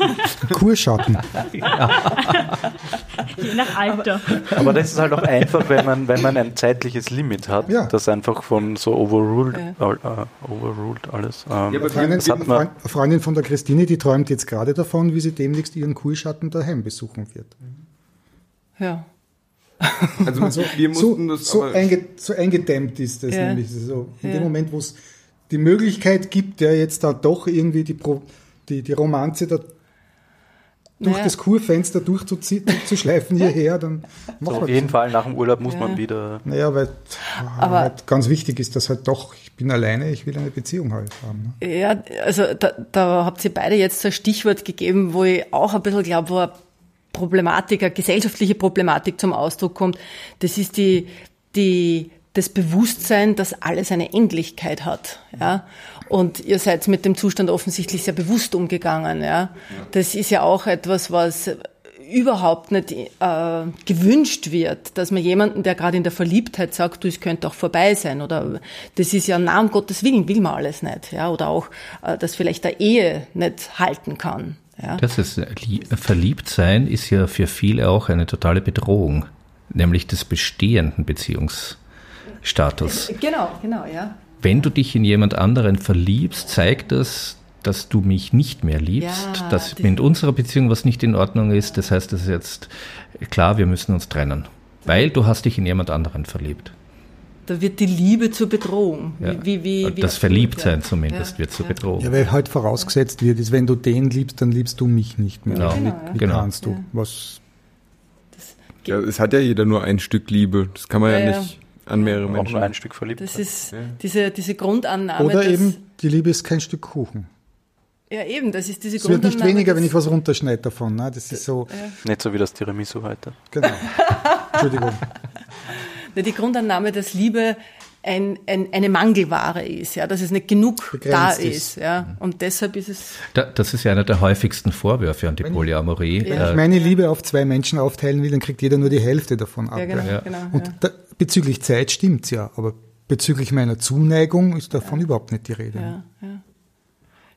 [laughs] Kurschatten. Ja. [laughs] Je nach Alter. Aber, aber, das ist halt auch einfach, wenn man, wenn man ein zeitliches Limit hat, ja. das einfach von so overruled, ja. uh, overruled alles. Um, ja, Freundin, eine Freundin von der Christine, die träumt jetzt gerade davon, wie sie demnächst ihren Kurschatten daheim besuchen wird. Ja. [laughs] Also, also wir mussten so, das so, einge, so eingedämmt ist das nämlich. So, in dem Moment, wo es die Möglichkeit gibt, ja jetzt da doch irgendwie die, Pro, die, die Romanze da durch naja. das Kurfenster durchzuschleifen hierher, dann so Auf jeden Fall nach dem Urlaub muss ja. man wieder. Naja, weil Aber halt ganz wichtig ist, dass halt doch, ich bin alleine, ich will eine Beziehung halt haben. Ne? Ja, also da, da habt ihr beide jetzt ein Stichwort gegeben, wo ich auch ein bisschen glaube, wo Problematik, eine gesellschaftliche Problematik zum Ausdruck kommt. Das ist die, die das Bewusstsein, dass alles eine Endlichkeit hat. Ja? Und ihr seid mit dem Zustand offensichtlich sehr bewusst umgegangen. Ja? Das ist ja auch etwas, was überhaupt nicht äh, gewünscht wird, dass man jemanden, der gerade in der Verliebtheit sagt, du, es könnte auch vorbei sein oder das ist ja nah um Gottes Willen, will man alles nicht, ja, oder auch, äh, dass vielleicht der Ehe nicht halten kann. Ja. Das ist äh, Verliebtsein ist ja für viele auch eine totale Bedrohung, nämlich des bestehenden Beziehungs Status. Genau, genau, ja. Wenn du dich in jemand anderen verliebst, zeigt das, dass du mich nicht mehr liebst, ja, dass mit unserer Beziehung was nicht in Ordnung ist. Das heißt, es ist jetzt klar, wir müssen uns trennen, weil du hast dich in jemand anderen verliebt. Da wird die Liebe zur Bedrohung. Ja. Wie, wie, wie das Verliebtsein zumindest ja, wird zur Bedrohung. Ja, weil halt vorausgesetzt wird, ist, wenn du den liebst, dann liebst du mich nicht mehr. Genau. Wie, wie genau. kannst du? Was ja, es hat ja jeder nur ein Stück Liebe. Das kann man ja, nicht an mehrere Menschen. Auch nur ein Stück verliebt. Das ist ja. diese, diese Grundannahme. Oder eben, die Liebe ist kein Stück Kuchen. Ja, eben, das ist diese es Grundannahme. Es wird nicht weniger, wenn ich was runterschneide davon. Ne? Das ist so. Ja. Nicht so wie das Tiramisu heute. Genau. [laughs] Entschuldigung. Die Grundannahme, dass Liebe ein, ein, eine Mangelware ist, ja, dass es nicht genug Begrenzt da ist, ist, ja, und deshalb ist es. Da, das ist ja einer der häufigsten Vorwürfe an die wenn Polyamorie. Ich, wenn ich meine Liebe auf zwei Menschen aufteilen will, dann kriegt jeder nur die Hälfte davon ab. Ja, genau, ja. genau, und ja. da, bezüglich Zeit stimmt's ja, aber bezüglich meiner Zuneigung ist davon ja. überhaupt nicht die Rede. Ja, ja.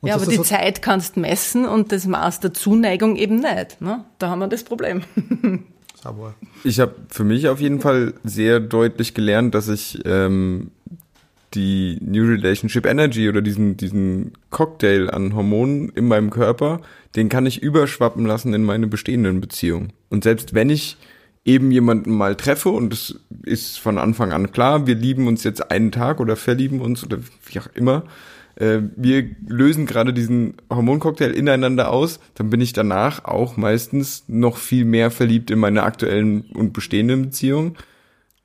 ja aber die Zeit kannst messen und das Maß der Zuneigung eben nicht. Ne? Da haben wir das Problem. [laughs] Aber ich habe für mich auf jeden Fall sehr deutlich gelernt, dass ich ähm, die New Relationship Energy oder diesen, diesen Cocktail an Hormonen in meinem Körper, den kann ich überschwappen lassen in meine bestehenden Beziehungen. Und selbst wenn ich eben jemanden mal treffe und es ist von Anfang an klar, wir lieben uns jetzt einen Tag oder verlieben uns oder wie auch immer, äh, wir lösen gerade diesen Hormoncocktail ineinander aus, dann bin ich danach auch meistens noch viel mehr verliebt in meine aktuellen und bestehenden Beziehungen.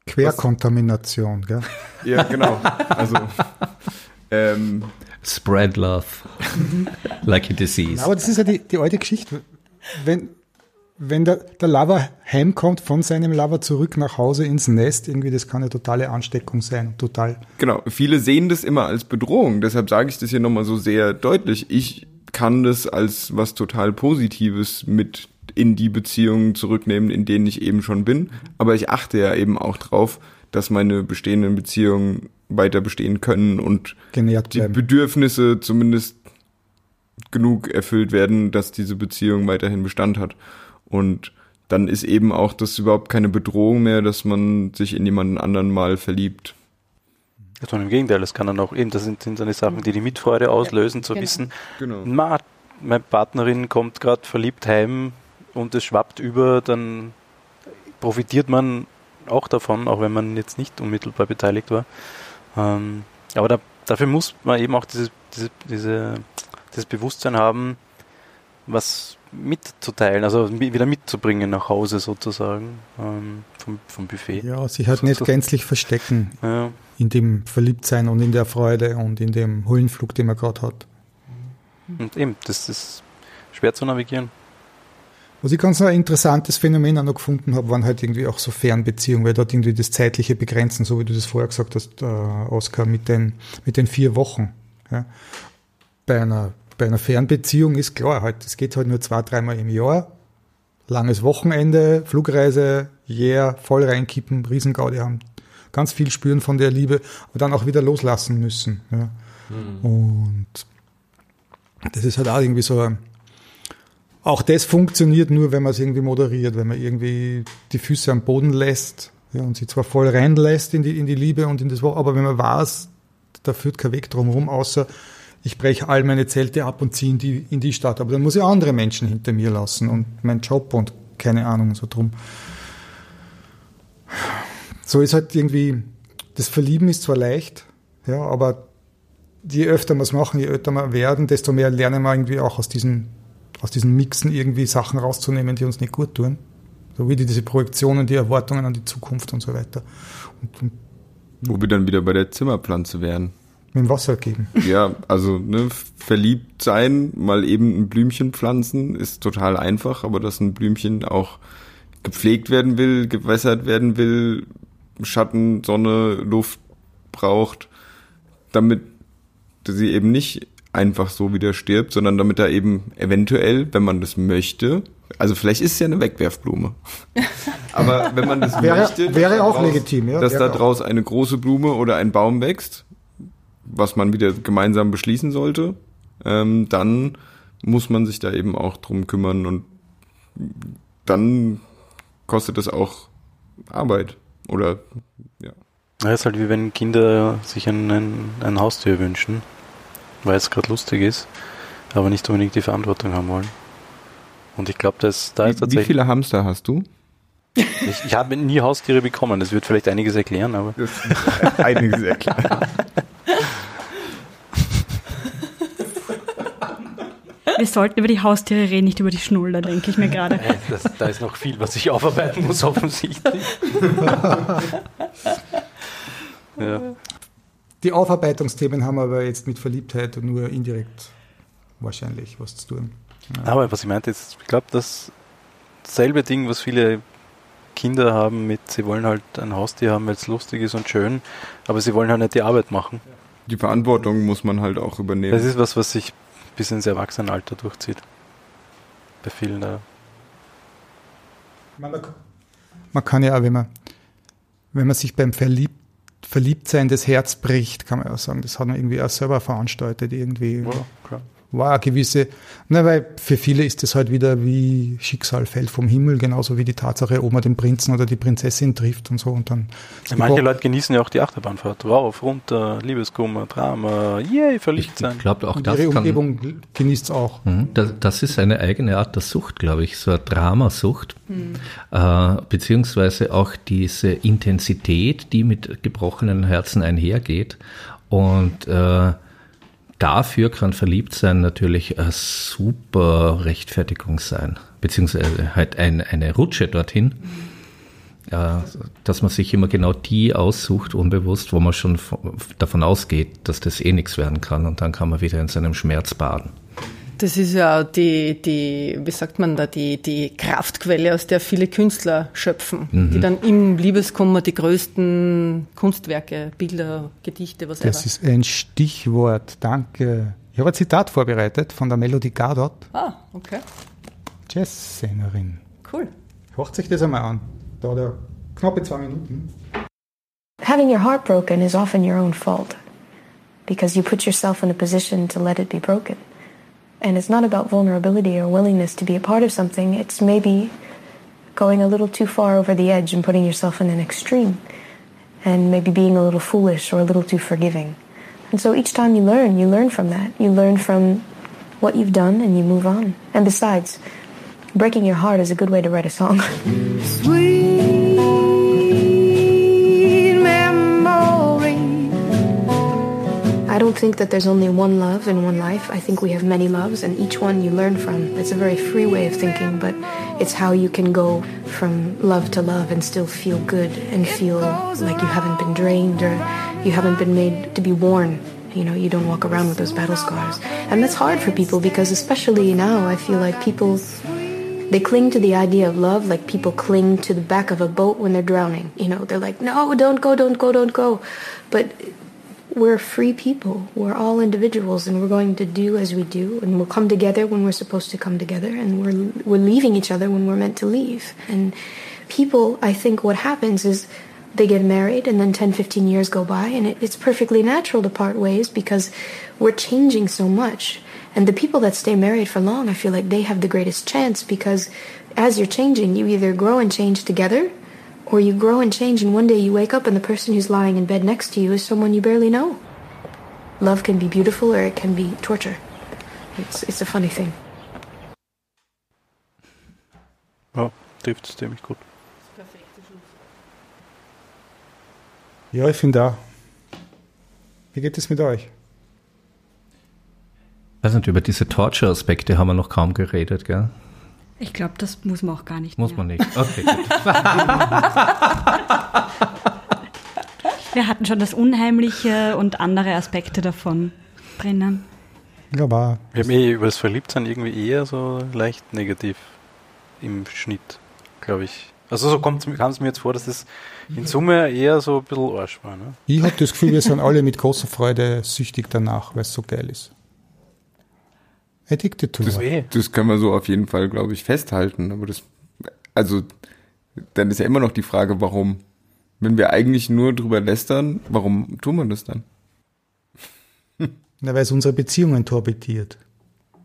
Querkontamination, gell? [laughs] Ja, genau. Also ähm, Spread love [laughs] like a disease. Aber das ist ja die, die alte Geschichte. Wenn, wenn der, der Lover heimkommt von seinem Lover zurück nach Hause ins Nest, irgendwie, das kann eine totale Ansteckung sein, total. Genau, viele sehen das immer als Bedrohung, deshalb sage ich das hier nochmal so sehr deutlich. Ich kann das als was total Positives mit in die Beziehungen zurücknehmen, in denen ich eben schon bin. Aber ich achte ja eben auch drauf, dass meine bestehenden Beziehungen weiter bestehen können und die. Bedürfnisse zumindest genug erfüllt werden, dass diese Beziehung weiterhin Bestand hat. Und dann ist eben auch das überhaupt keine Bedrohung mehr, dass man sich in jemanden anderen mal verliebt. Sondern im Gegenteil, das kann dann auch eben, das sind, sind dann die Sachen, die die Mitfreude auslösen, zu genau. wissen, Genau. ma, meine Partnerin kommt gerade verliebt heim und es schwappt über, dann profitiert man auch davon, auch wenn man jetzt nicht unmittelbar beteiligt war. Ähm, aber da, dafür muss man eben auch dieses, diese, diese, dieses Bewusstsein haben, was mitzuteilen, also wieder mitzubringen nach Hause sozusagen ähm, vom, vom Buffet. Ja, sich halt nicht gänzlich verstecken Ja. in dem Verliebtsein und in der Freude und in dem Höhenflug, den man gerade hat. Und eben, das ist schwer zu navigieren. Was ich ganz ein interessantes Phänomen auch noch gefunden habe, waren halt irgendwie auch so Fernbeziehungen, weil dort irgendwie das zeitliche Begrenzen, so wie du das vorher gesagt hast, äh, Oskar, mit den, mit den vier Wochen. Ja. Bei einer, bei einer Fernbeziehung ist klar, halt, es geht halt nur zwei, dreimal im Jahr. Langes Wochenende, Flugreise, yeah, voll reinkippen, Riesengaudi haben. Ganz viel spüren von der Liebe, aber dann auch wieder loslassen müssen. Ja. Und das ist halt auch irgendwie so ein, auch das funktioniert nur, wenn man es irgendwie moderiert, wenn man irgendwie die Füße am Boden lässt ja, und sie zwar voll reinlässt in die, in die Liebe und in das Wo- aber wenn man weiß, da führt kein Weg drumherum, außer ich breche all meine Zelte ab und ziehe in die, in die Stadt. Aber dann muss ich andere Menschen hinter mir lassen und meinen Job und keine Ahnung, so drum. So ist halt irgendwie, das Verlieben ist zwar leicht, ja, aber je öfter wir es machen, je älter wir werden, desto mehr lernen wir irgendwie auch aus diesen, aus diesen Mixen irgendwie Sachen rauszunehmen, die uns nicht gut tun. So wie die, diese Projektionen, die Erwartungen an die Zukunft und so weiter. Und, und Wo wir dann wieder bei der Zimmerpflanze wären. Mit dem Wasser geben. Ja, also ne, verliebt sein, mal eben ein Blümchen pflanzen, ist total einfach, aber dass ein Blümchen auch gepflegt werden will, gewässert werden will, Schatten, Sonne, Luft braucht, damit sie eben nicht einfach so wieder stirbt, sondern damit er eben eventuell, wenn man das möchte, also vielleicht ist es ja eine Wegwerfblume. [laughs] Aber wenn man das Wäre- möchte, wäre auch daraus- legitim, ja, dass da draus eine große Blume oder ein Baum wächst, was man wieder gemeinsam beschließen sollte, ähm, dann muss man sich da eben auch drum kümmern und dann kostet es auch Arbeit oder ja. Ja, ist halt wie wenn Kinder sich einen, ein Haustier wünschen, weil es gerade lustig ist, aber nicht unbedingt die Verantwortung haben wollen. Und ich glaube, dass da ist Wie, wie tatsächlich. viele Hamster hast du? Ich, ich habe nie Haustiere bekommen, das wird vielleicht einiges erklären, aber [laughs] Einiges erklärt. Wir sollten über die Haustiere reden, nicht über die Schnuller, denke ich mir gerade. Äh, das, da ist noch viel, was ich aufarbeiten muss, offensichtlich. [laughs] ja. Die Aufarbeitungsthemen haben aber jetzt mit Verliebtheit nur indirekt wahrscheinlich was zu tun. Aber was ich meinte, ist, ich glaube, das selbe Ding, was viele Kinder haben mit, sie wollen halt ein Haustier haben, weil es lustig ist und schön, aber sie wollen halt nicht die Arbeit machen. Die Verantwortung muss man halt auch Das übernehmen. ist was, was sich bis ins Erwachsenenalter durchzieht. Bei vielen da. Man, man kann ja auch, wenn man, wenn man sich beim Verlieb, Verliebtsein das Herz bricht, kann man auch sagen, das hat man irgendwie auch selber veranstaltet, irgendwie. klar. War eine gewisse, na, weil für viele ist das halt wieder wie Schicksal fällt vom Himmel, genauso wie die Tatsache, ob man den Prinzen oder die Prinzessin trifft und so und dann. Manche Leute genießen ja auch die Achterbahnfahrt. Rauf, runter, Liebeskummer, Drama, yay, Ich verliebt sein. glaube, auch und das ihre kann, Umgebung genießt es auch. Mhm, Das, das ist eine eigene Art der Sucht, glaube ich, so eine Dramasucht, äh, beziehungsweise auch diese Intensität, die mit gebrochenen Herzen einhergeht. Und äh, dafür kann Verliebtsein natürlich eine super Rechtfertigung sein, beziehungsweise halt ein, eine Rutsche dorthin. Ja, dass man sich immer genau die aussucht, unbewusst, wo man schon von- davon ausgeht, dass das eh nichts werden kann und dann kann man wieder in seinem Schmerz baden. Das ist ja die, die, wie sagt man da, die, die Kraftquelle, aus der viele Künstler schöpfen, die dann im Liebeskummer die größten Kunstwerke, Bilder, Gedichte, was Das ist ein Stichwort. Danke, Ich habe ein Zitat vorbereitet von der Melody Gardot, Ah, okay. Jazzsängerin. Cool. Hört sich das einmal an. Da hat er knappe zwei Minuten. Having your heart broken is often your own fault because you put yourself in a position to let it be broken. And it's not about vulnerability or willingness to be a part of something, it's maybe going a little too far over the edge and putting yourself in an extreme and maybe being a little foolish or a little too forgiving. And so each time you learn, you learn from that. You learn from what you've done and you move on. And besides, breaking your heart is a good way to write a song. [laughs] I don't think that there's only one love in one life. I think we have many loves, and each one you learn from. It's a very free way of thinking, but it's how you can go from love to love and still feel good and feel like you haven't been drained or you haven't been made to be worn. You know, you don't walk around with those battle scars. And that's hard for people because, especially now, I feel like people they cling to the idea of love like people cling to the back of a boat when they're drowning. You know, they're like, no, don't go, don't go, don't go. But we're free people. We're all individuals, and we're going to do as we do, and we'll come together when we're supposed to come together, and we're we're leaving each other when we're meant to leave. And people, I think, what happens is they get married, and then 10, 15 years go by, and it, it's perfectly natural to part ways because we're changing so much. And the people that stay married for long, I feel like they have the greatest chance because as you're changing, you either grow and change together or you grow and change and one day you wake up and the person who's lying in bed next to you is someone you barely know. Love can be beautiful or it can be torture. It's, it's a funny thing. Ja, trifft es ziemlich gut. Ja, ich finde auch. Wie geht es mit euch? Nicht, über diese Torture-Aspekte haben wir noch kaum geredet, gell? Ich glaube, das muss man auch gar nicht. Muss mehr. man nicht. Okay. [laughs] [laughs] Wir hatten schon das Unheimliche und andere Aspekte davon drinnen. Ich glaube auch. Wir haben eh über das Verliebtsein irgendwie eher so leicht negativ im Schnitt, glaube ich. Also so kommt kam es mir jetzt vor, dass es in Summe eher so ein bisschen Arsch war. Ne? Ich habe das Gefühl, wir sind alle mit großer Freude süchtig danach, weil es so geil ist. Addicted to Das, eh. das können wir so auf jeden Fall, glaube ich, festhalten. Aber das, also, dann ist ja immer noch die Frage, warum? Wenn wir eigentlich nur drüber lästern, warum tun wir das dann? [laughs] Na, weil es unsere Beziehungen torpediert.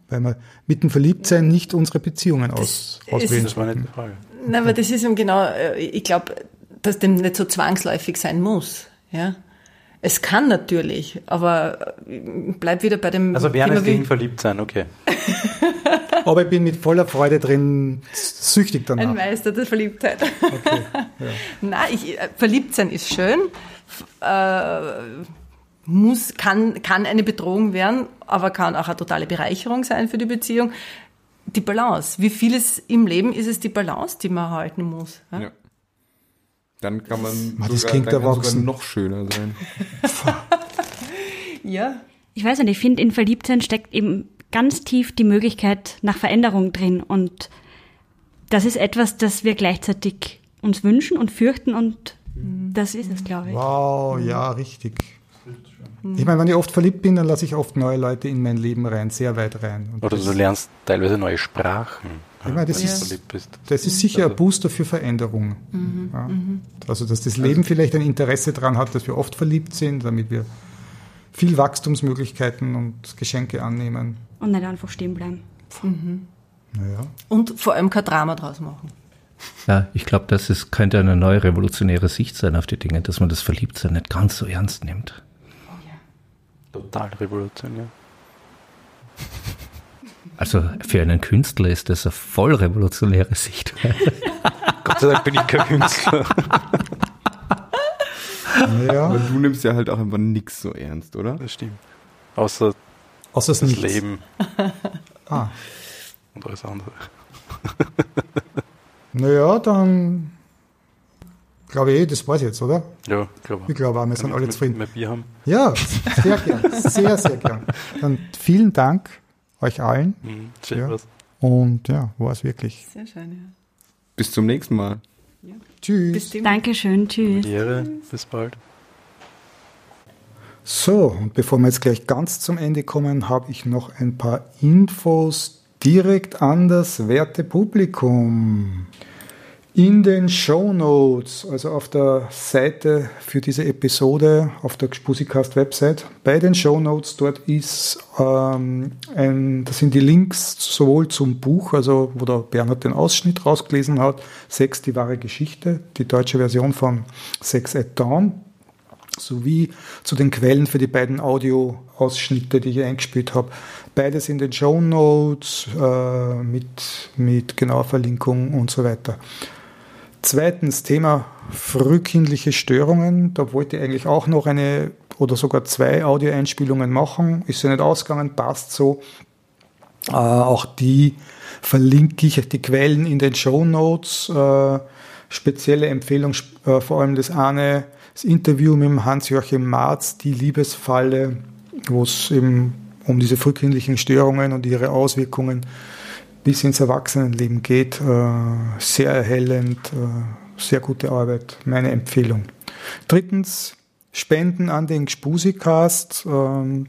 Weil wir mit dem Verliebtsein nicht unsere Beziehungen aus, auswählen. Das war nicht die Frage. Nein, aber das ist eben genau, äh, ich glaube, dass dem nicht so zwangsläufig sein muss. Ja. Es kann natürlich, aber äh, bleib wieder bei dem Also Thema es wie- gegen Verliebtsein, okay. [laughs] Aber ich bin mit voller Freude drin, süchtig Ein danach. Meister der Verliebtheit. [laughs] Nein, ich, äh, verliebt sein ist schön, äh, muss, kann, kann eine Bedrohung werden, aber kann auch eine totale Bereicherung sein für die Beziehung. Die Balance. Wie vieles im Leben ist es die Balance, die man halten muss. Ja? Ja. Dann kann man das sogar, klingt dann kann sogar erwachsen. noch schöner sein. [laughs] ja. Ich weiß nicht, ich finde, in Verliebtsein steckt eben ganz tief die Möglichkeit nach Veränderung drin. Und das ist etwas, das wir gleichzeitig uns wünschen und fürchten und das ist es, glaube ich. Wow, ja, richtig. Ich meine, wenn ich oft verliebt bin, dann lasse ich oft neue Leute in mein Leben rein, sehr weit rein. Und Oder du lernst teilweise neue Sprachen, Ich meine, das du ist- das ist sicher ein Booster für Veränderung. Ja. Also, dass das Leben vielleicht ein Interesse daran hat, dass wir oft verliebt sind, damit wir viel Wachstumsmöglichkeiten und Geschenke annehmen. Und nicht einfach stehen bleiben. Naja. Und vor allem kein Drama draus machen. Ja, ich glaube, das ist, könnte eine neue revolutionäre Sicht sein auf die Dinge, dass man das Verliebtsein nicht ganz so ernst nimmt. Total revolutionär. Also für einen Künstler ist das eine voll revolutionäre Sicht. [laughs] Gott sei Dank bin ich kein Künstler. naja. Aber du nimmst ja halt auch einfach nix so ernst, oder? Das stimmt. Außer Außer das Nichts. Leben [laughs] Ah. und alles andere. [laughs] Naja, dann glaube ich, eh, das war's jetzt, oder? Ja, glaube Ich glaube auch, wir sind alle zufrieden. Mehr Bier haben. Ja, sehr gern. Sehr, sehr gern. Dann vielen Dank euch allen. Mhm, schön Ja. was. Und ja, war's wirklich. Sehr schön, ja. Bis zum nächsten Mal. Tschüss. Bis demnächst. Dankeschön, tschüss. Ehre, bis bald. So, und bevor wir jetzt gleich ganz zum Ende kommen, habe ich noch ein paar Infos direkt an das werte Publikum. In den Show Notes, also auf der Seite für diese Episode, auf der Spusikast Website, bei den Show Notes dort ist, ähm, ein, das sind die Links sowohl zum Buch, also wo der Bernhard den Ausschnitt rausgelesen hat, Sex, die wahre Geschichte, die deutsche Version von Sex at Dawn, sowie zu den Quellen für die beiden Audio-Ausschnitte, die ich eingespielt habe. Beides in den Show Notes äh, mit, mit genauer Verlinkung und so weiter. Zweitens Thema frühkindliche Störungen. Da wollte ich eigentlich auch noch eine oder sogar zwei Audioeinspielungen machen. Ist ja nicht ausgegangen, passt so. Äh, auch die verlinke ich, die Quellen in den Show Notes. Äh, spezielle Empfehlung, äh, vor allem das eine, das Interview mit Hans-Joachim Marz, die Liebesfalle, wo es eben um diese frühkindlichen Störungen und ihre Auswirkungen geht bis ins Erwachsenenleben geht. Äh, sehr erhellend, äh, sehr gute Arbeit, meine Empfehlung. Drittens, Spenden an den Gspusikast. Ähm,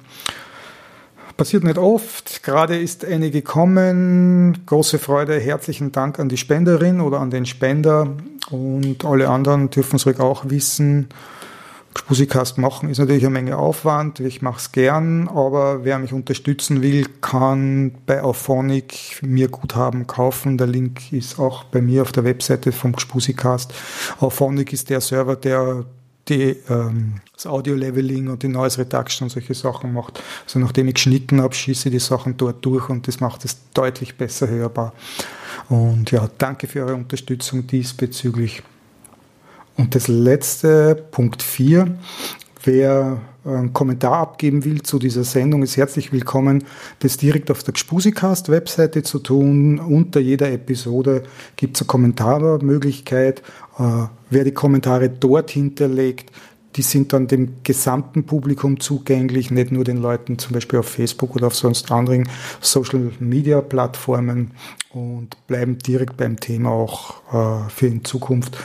passiert nicht oft. Gerade ist eine gekommen. Große Freude. Herzlichen Dank an die Spenderin oder an den Spender. Und alle anderen dürfen es ruhig auch wissen. Spusikast machen ist natürlich eine Menge Aufwand. Ich mache es gern, aber wer mich unterstützen will, kann bei Auphonic mir Guthaben kaufen. Der Link ist auch bei mir auf der Webseite vom Spusikast. Auphonic ist der Server, der die, ähm, das Audio-Leveling und die Noise Reduction und solche Sachen macht. Also nachdem ich geschnitten habe, schieße ich die Sachen dort durch und das macht es deutlich besser hörbar. Und ja, danke für eure Unterstützung diesbezüglich. Und das letzte, Punkt 4, wer einen Kommentar abgeben will zu dieser Sendung, ist herzlich willkommen, das direkt auf der Gspusikast-Webseite zu tun. Unter jeder Episode gibt es eine Kommentarmöglichkeit. Äh, wer die Kommentare dort hinterlegt, die sind dann dem gesamten Publikum zugänglich, nicht nur den Leuten zum Beispiel auf Facebook oder auf sonst anderen Social-Media-Plattformen und bleiben direkt beim Thema auch äh, für in Zukunft.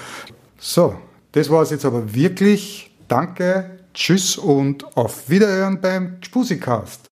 So, das war es jetzt aber wirklich. Danke, tschüss und auf Wiederhören beim Spusikast.